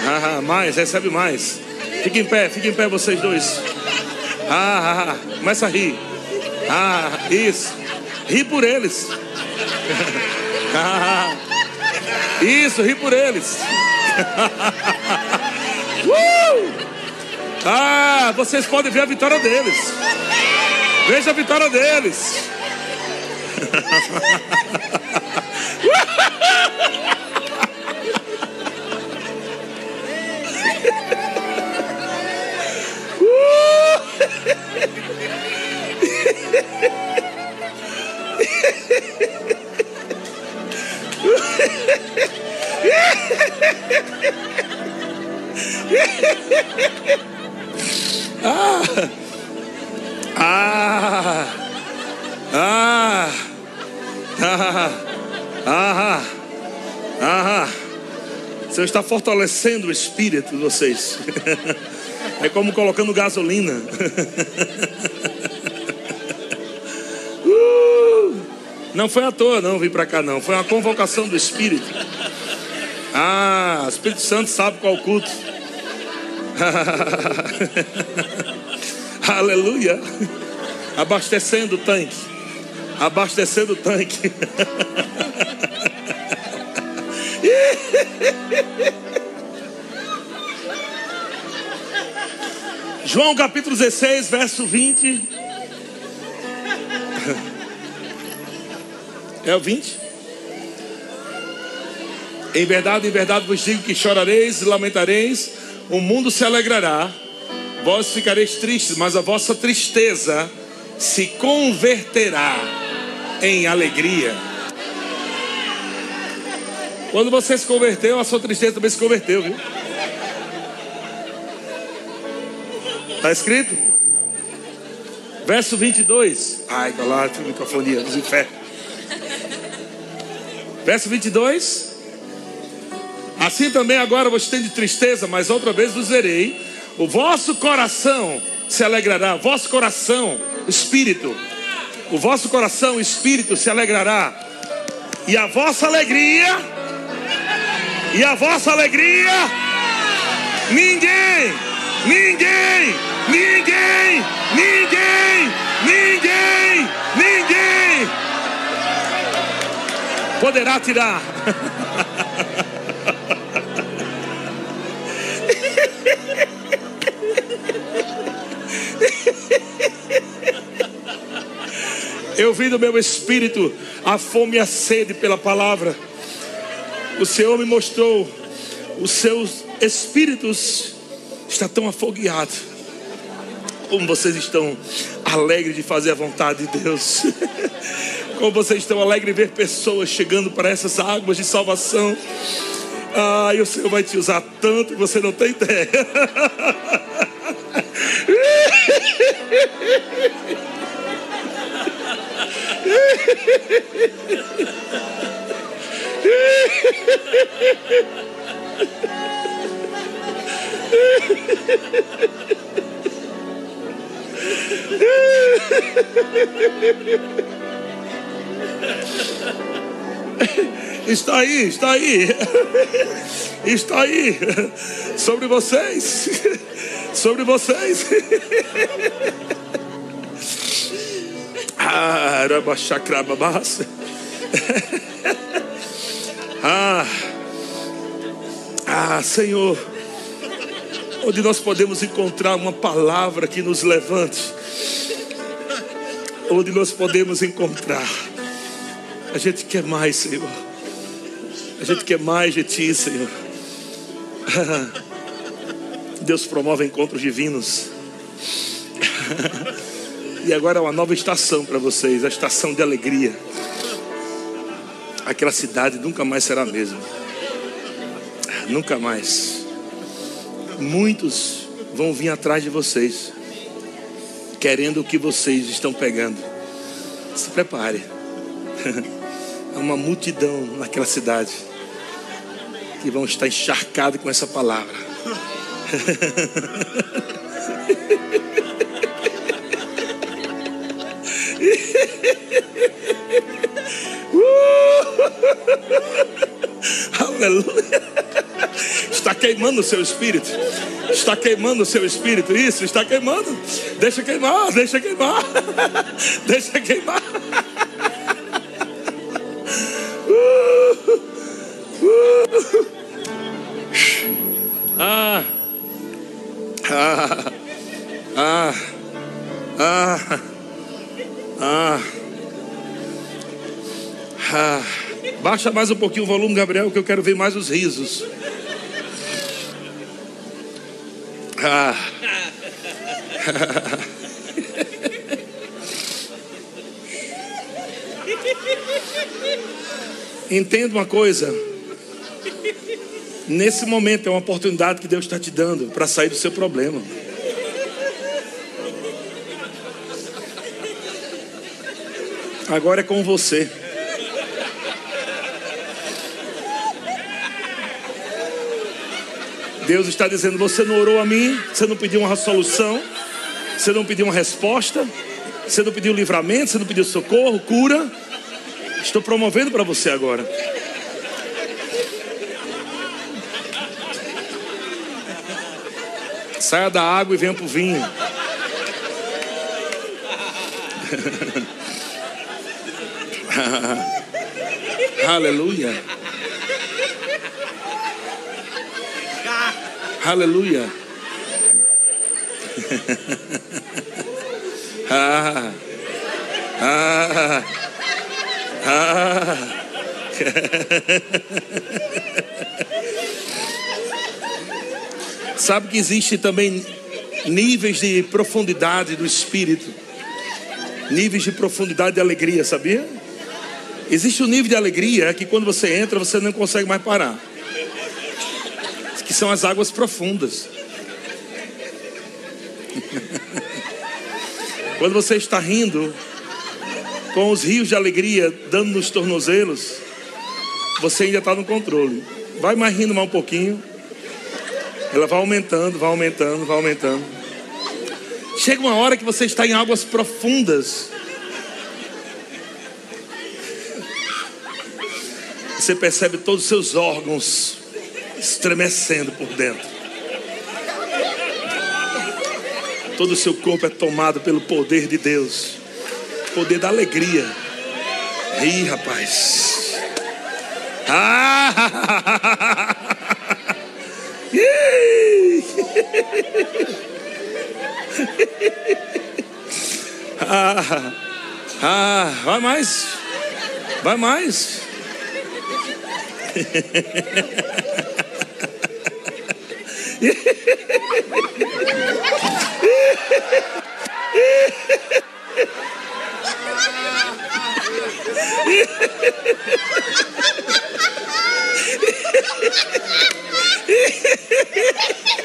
Ah, mais, recebe mais. Fique em pé, fique em pé vocês dois. Ah, ah, ah. começa a rir. Ah, isso. Ri por eles. ah, isso, ri por eles. uh! Ah, vocês podem ver a vitória deles. Veja a vitória deles. Está fortalecendo o espírito de vocês. É como colocando gasolina. Uh, não foi à toa, não, vim para cá, não. Foi uma convocação do Espírito. Ah, Espírito Santo sabe qual culto. Aleluia. Abastecendo o tanque. Abastecendo o tanque. João capítulo 16, verso 20. É o 20? Em verdade, em verdade vos digo que chorareis e lamentareis, o mundo se alegrará, vós ficareis tristes, mas a vossa tristeza se converterá em alegria. Quando você se converteu, a sua tristeza também se converteu, viu? Está escrito? Verso 22. Ai, tá lá, microfonia dos infernos. Verso 22. Assim também agora vos tem de tristeza, mas outra vez vos verei. O vosso coração se alegrará, vosso coração, espírito, o vosso coração, espírito se alegrará, e a vossa alegria, e a vossa alegria, ninguém, ninguém, ninguém, ninguém, ninguém, ninguém poderá tirar. Eu vi no meu espírito a fome e a sede pela palavra. O Senhor me mostrou os seus espíritos está tão afogueado. Como vocês estão alegres de fazer a vontade de Deus. Como vocês estão alegres de ver pessoas chegando para essas águas de salvação. Ah, o Senhor vai te usar tanto que você não tem ideia. Está aí, está aí, está aí, sobre vocês, sobre vocês. Ah, ah, ah, Senhor, onde nós podemos encontrar uma palavra que nos levante, onde nós podemos encontrar. A gente quer mais, Senhor. A gente quer mais de Ti, Senhor. Deus promove encontros divinos. E agora é uma nova estação para vocês, a estação de alegria. Aquela cidade nunca mais será a mesma. Nunca mais. Muitos vão vir atrás de vocês, querendo o que vocês estão pegando. Se prepare. Há uma multidão naquela cidade que vão estar encharcados com essa palavra. Aleluia. Está queimando o seu espírito. Está queimando o seu espírito. Isso, está queimando. Deixa queimar, deixa queimar. Deixa queimar. Baixa mais um pouquinho o volume, Gabriel, que eu quero ver mais os risos. Ah. Entenda uma coisa. Nesse momento é uma oportunidade que Deus está te dando para sair do seu problema. Agora é com você. Deus está dizendo: você não orou a mim, você não pediu uma solução, você não pediu uma resposta, você não pediu livramento, você não pediu socorro, cura. Estou promovendo para você agora. Saia da água e venha para o vinho. Aleluia. Aleluia. ah, ah, ah. Sabe que existe também níveis de profundidade do espírito, níveis de profundidade de alegria, sabia? Existe um nível de alegria que quando você entra você não consegue mais parar, que são as águas profundas. quando você está rindo, com os rios de alegria dando nos tornozelos, você ainda está no controle. Vai mais rindo mais um pouquinho. Ela vai aumentando, vai aumentando, vai aumentando. Chega uma hora que você está em águas profundas. Você percebe todos os seus órgãos estremecendo por dentro. Todo o seu corpo é tomado pelo poder de Deus poder da alegria. Ih, rapaz. Ah! ah, ah, vai mais. Vai mais. Ha ha ha ha!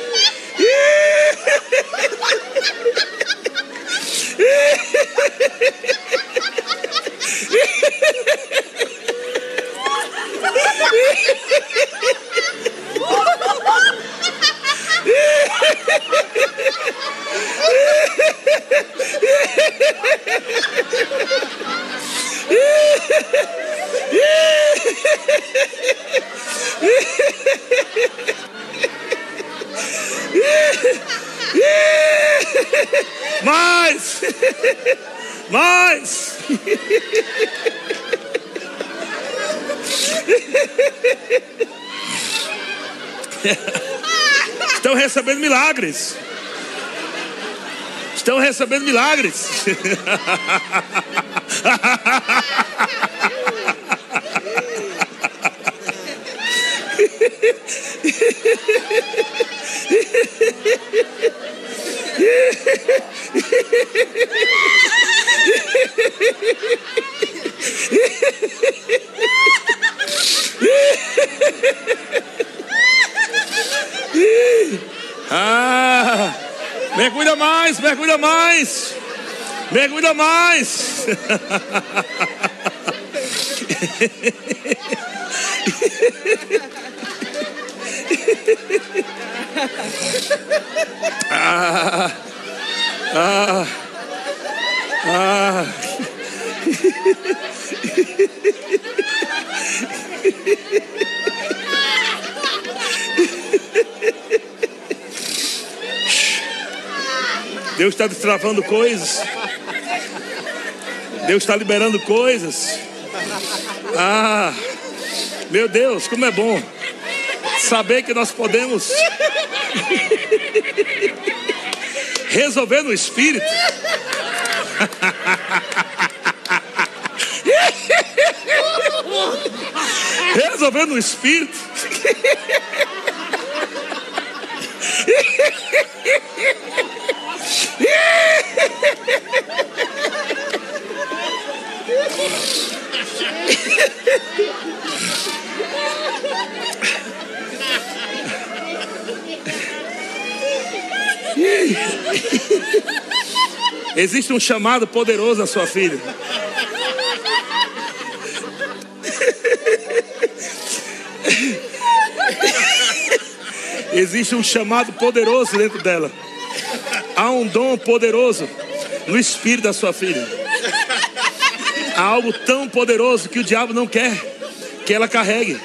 Mais! Estão recebendo milagres. Estão recebendo milagres. mergulha mais, mergulha mais, mergulha mais. ah, ah, ah. Deus está destravando coisas. Deus está liberando coisas. Ah, meu Deus, como é bom saber que nós podemos resolver no espírito. resolver no espírito. Existe um chamado poderoso na sua filha. Existe um chamado poderoso dentro dela. Há um dom poderoso no espírito da sua filha. Há algo tão poderoso que o diabo não quer que ela carregue,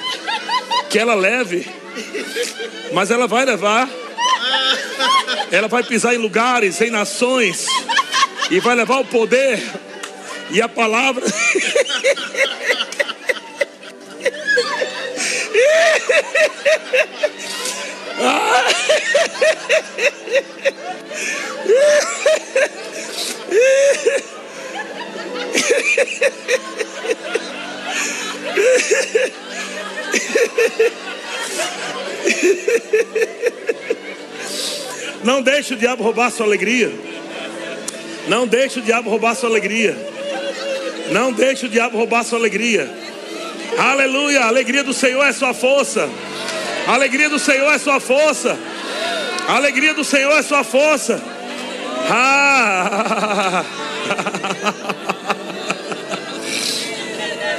que ela leve. Mas ela vai levar. Ela vai pisar em lugares, em nações e vai levar o poder e a palavra. Não deixe o diabo roubar sua alegria. Não deixe o diabo roubar sua alegria. Não deixe o diabo roubar sua alegria. Aleluia. A alegria do Senhor é sua força. A alegria do Senhor é sua força. A alegria do Senhor é sua força. Ah.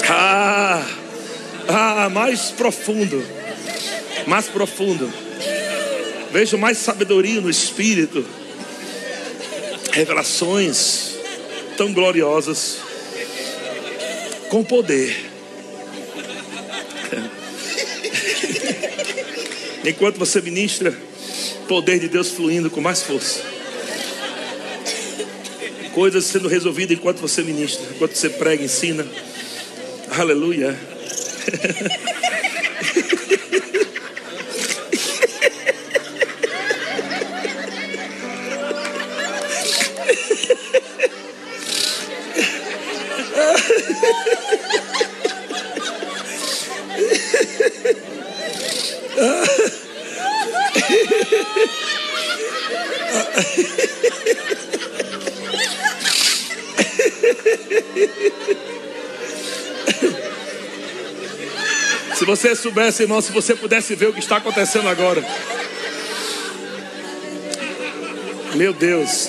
Ah. ah, mais profundo. Mais profundo. Vejo mais sabedoria no espírito. Revelações tão gloriosas, com poder. Enquanto você ministra, poder de Deus fluindo com mais força. Coisas sendo resolvidas enquanto você ministra, enquanto você prega, ensina. Aleluia. Se você soubesse, irmão, se você pudesse ver o que está acontecendo agora. Meu Deus.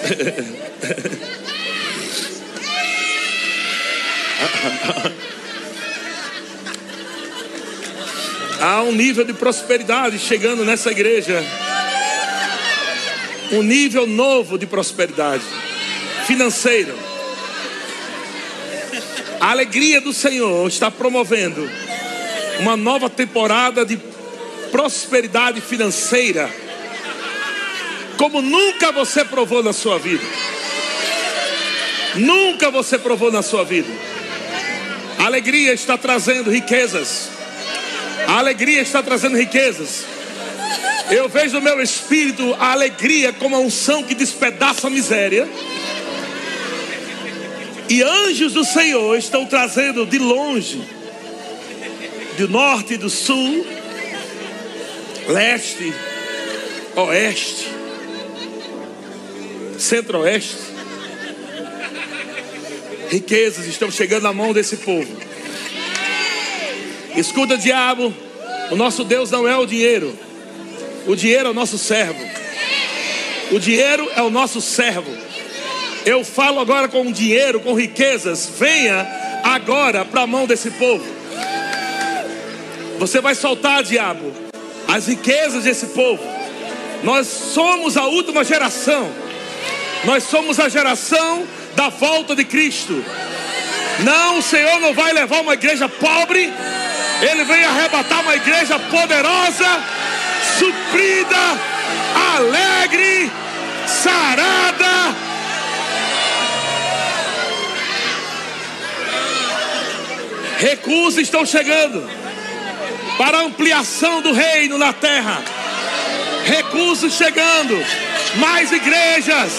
Há um nível de prosperidade chegando nessa igreja. Um nível novo de prosperidade financeiro. A alegria do Senhor está promovendo uma nova temporada de prosperidade financeira, como nunca você provou na sua vida. Nunca você provou na sua vida. A alegria está trazendo riquezas. A alegria está trazendo riquezas. Eu vejo no meu espírito a alegria como a unção que despedaça a miséria. E anjos do Senhor estão trazendo de longe, do norte e do sul, leste, oeste, centro-oeste. Riquezas estão chegando na mão desse povo. Escuta, diabo, o nosso Deus não é o dinheiro. O dinheiro é o nosso servo. O dinheiro é o nosso servo. Eu falo agora com dinheiro, com riquezas. Venha agora para a mão desse povo. Você vai soltar, diabo, as riquezas desse povo. Nós somos a última geração. Nós somos a geração da volta de Cristo. Não, o Senhor não vai levar uma igreja pobre. Ele vem arrebatar uma igreja poderosa, suprida, alegre, sarada. Recursos estão chegando para ampliação do reino na terra. Recursos chegando, mais igrejas,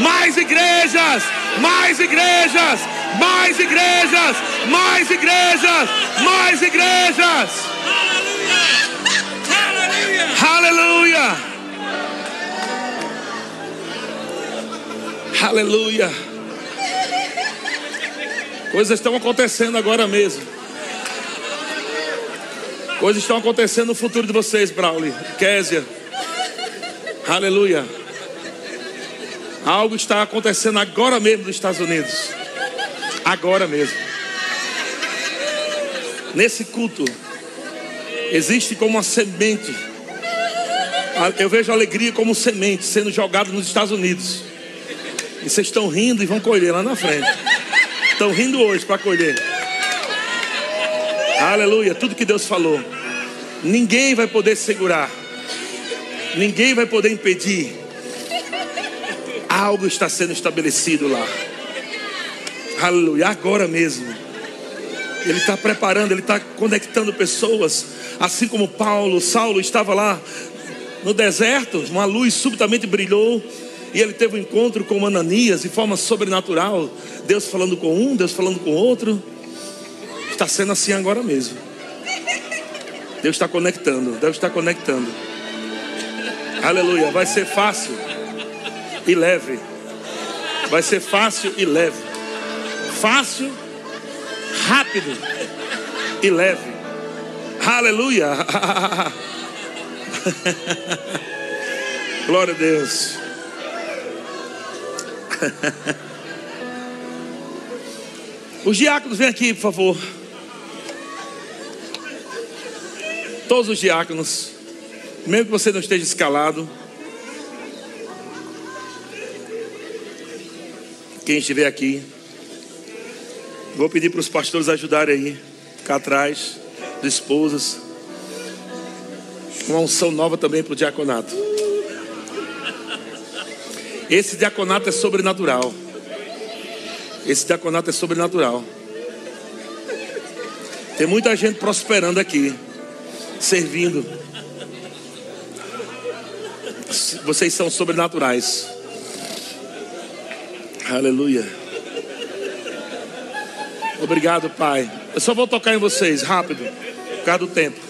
mais igrejas, mais igrejas, mais igrejas, mais igrejas, mais igrejas. Aleluia! Aleluia! Coisas estão acontecendo agora mesmo. Coisas estão acontecendo no futuro de vocês, Brauli, Késia. Aleluia. Algo está acontecendo agora mesmo nos Estados Unidos. Agora mesmo. Nesse culto, existe como uma semente. Eu vejo a alegria como semente sendo jogada nos Estados Unidos. E vocês estão rindo e vão colher lá na frente. Estão rindo hoje para colher. Aleluia. Tudo que Deus falou. Ninguém vai poder segurar. Ninguém vai poder impedir. Algo está sendo estabelecido lá. Aleluia. Agora mesmo. Ele está preparando, ele está conectando pessoas. Assim como Paulo, Saulo estava lá no deserto, uma luz subitamente brilhou. E ele teve um encontro com Ananias de forma sobrenatural. Deus falando com um, Deus falando com outro. Está sendo assim agora mesmo. Deus está conectando, Deus está conectando. Aleluia. Vai ser fácil e leve. Vai ser fácil e leve. Fácil, rápido e leve. Aleluia. Glória a Deus. Os diáconos, vem aqui, por favor. Todos os diáconos, mesmo que você não esteja escalado. quem estiver aqui. Vou pedir para os pastores ajudarem aí, ficar atrás, de esposas. Uma unção nova também para o diaconato. Esse diaconato é sobrenatural. Esse diaconato é sobrenatural. Tem muita gente prosperando aqui, servindo. Vocês são sobrenaturais. Aleluia. Obrigado, Pai. Eu só vou tocar em vocês, rápido, por causa do tempo.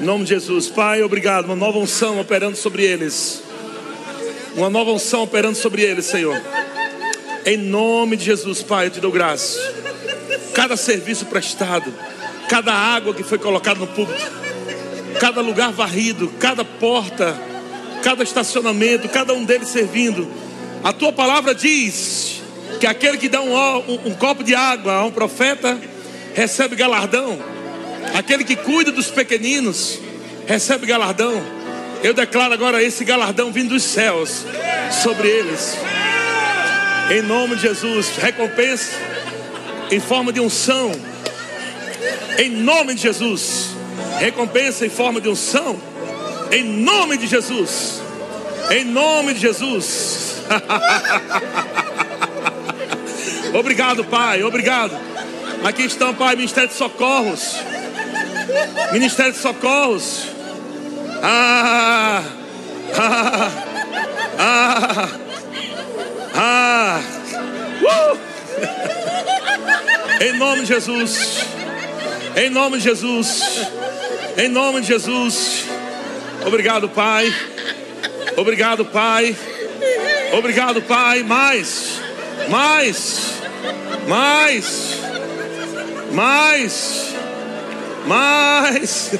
Em nome de Jesus, Pai, obrigado. Uma nova unção operando sobre eles. Uma nova unção operando sobre eles, Senhor. Em nome de Jesus, Pai, eu te dou graça. Cada serviço prestado, cada água que foi colocada no público, cada lugar varrido, cada porta, cada estacionamento, cada um deles servindo. A tua palavra diz que aquele que dá um, um, um copo de água a um profeta recebe galardão. Aquele que cuida dos pequeninos recebe galardão. Eu declaro agora esse galardão vindo dos céus sobre eles. Em nome de Jesus, recompensa em forma de unção. Em nome de Jesus, recompensa em forma de unção. Em nome de Jesus. Em nome de Jesus. obrigado, Pai. Obrigado. Aqui estão, Pai, Ministério de Socorros. Ministério de Socorros. Ah, ah, ah, ah. Uh. Em nome de Jesus. Em nome de Jesus. Em nome de Jesus. Obrigado, Pai. Obrigado, Pai. Obrigado, Pai. Mais, mais, mais, mais, mais.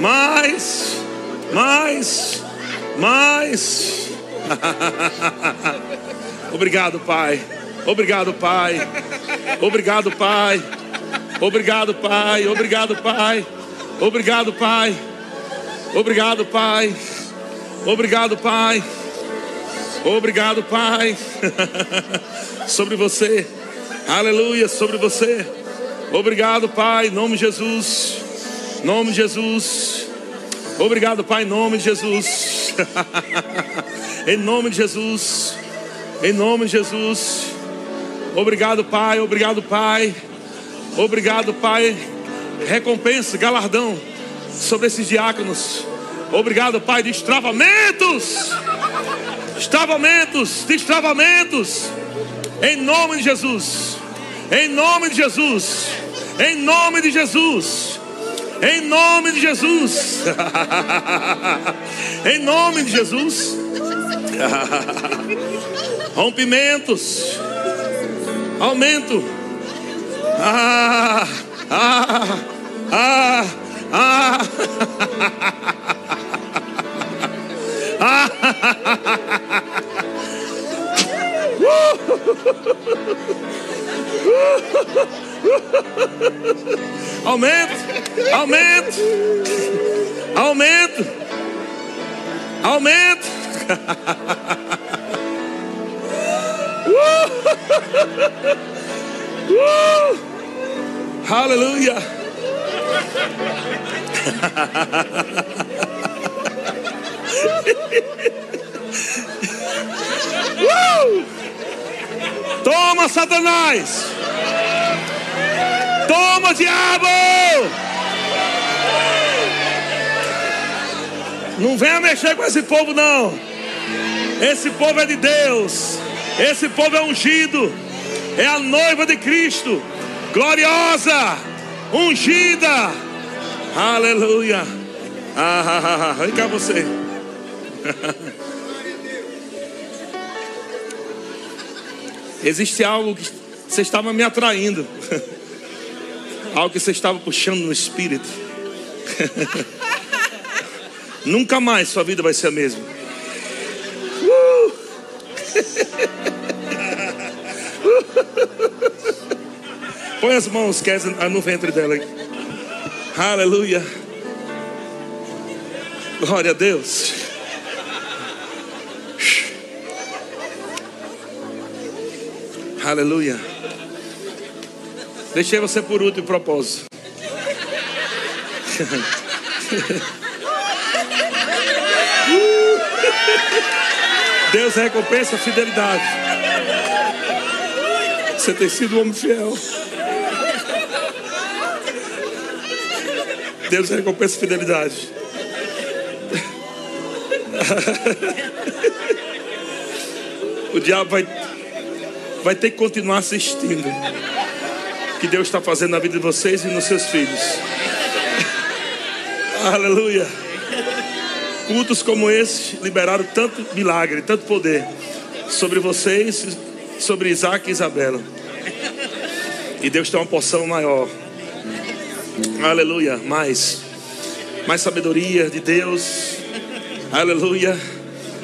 mais, mais, mais. Obrigado, Pai. Obrigado, Pai. Obrigado, Pai. Obrigado, Pai. Obrigado, Pai. Obrigado, Pai. Obrigado, Pai. Obrigado, Pai. Obrigado, Pai. sobre você. Aleluia, sobre você. Obrigado, Pai, em nome de Jesus. Em nome de Jesus. Obrigado, Pai, em nome de Jesus. em nome de Jesus. Em nome de Jesus. Obrigado, Pai. Obrigado, Pai. Obrigado, Pai. Recompensa, galardão sobre esses diáconos. Obrigado, Pai, destravamentos. Destravamentos, destravamentos. Em nome de Jesus. Em nome de Jesus. Em nome de Jesus. Em nome de Jesus. em nome de Jesus. Rompimentos. Aumento. Ah, ah, ah, ah. ah. Aumento, aumento, aumento, aumento. uh! Uh! Aleluia. uh! Toma, Satanás! Toma, diabo! Não venha mexer com esse povo, não. Esse povo é de Deus. Esse povo é ungido. É a noiva de Cristo. Gloriosa. Ungida. Aleluia. Ah, ah, ah, ah. Vem cá você. Existe algo que você estava me atraindo. algo que você estava puxando no espírito. Nunca mais sua vida vai ser a mesma. Uh! Põe as mãos no ventre dela. Aleluia. Glória a Deus. Aleluia. Deixei você por último propósito. Deus recompensa a fidelidade. Você tem sido um homem fiel. Deus recompensa a fidelidade. o diabo vai, vai ter que continuar assistindo. O que Deus está fazendo na vida de vocês e nos seus filhos. Aleluia. Cultos como esse liberaram tanto milagre, tanto poder sobre vocês, sobre Isaac e Isabela. E Deus tem uma porção maior. Aleluia. Mais. Mais sabedoria de Deus. Aleluia.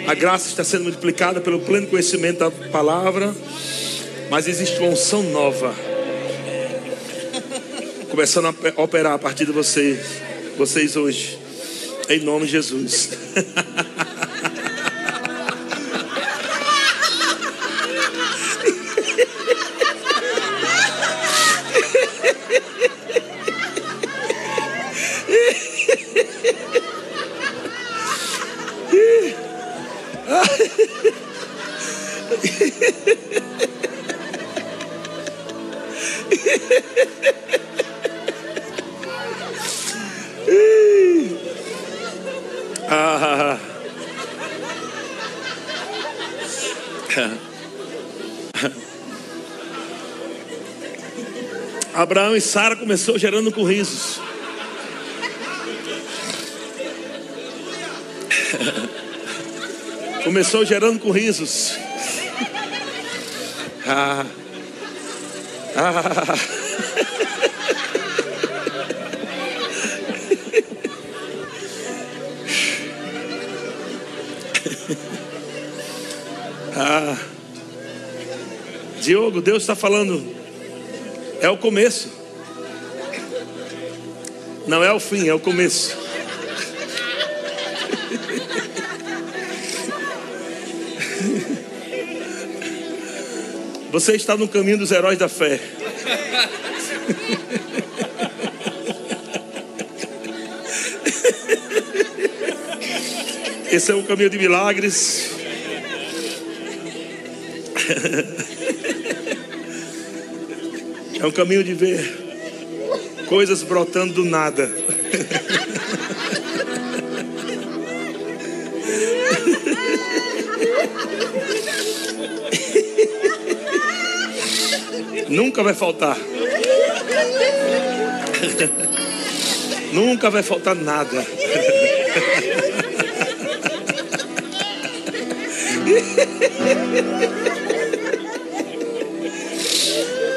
A graça está sendo multiplicada pelo pleno conhecimento da palavra. Mas existe uma unção nova. Começando a operar a partir de vocês. Vocês hoje. Em nome de Jesus. Sara começou gerando com risos. Começou gerando com risos. Ah. Ah. Ah, Diogo, Deus está falando, é o começo, não é o fim, é o começo. Você está no caminho dos heróis da fé. Esse é um caminho de milagres. É um caminho de ver coisas brotando do nada. Nunca vai faltar. Nunca vai faltar nada.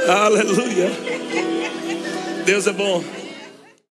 Aleluia. Deus é bom.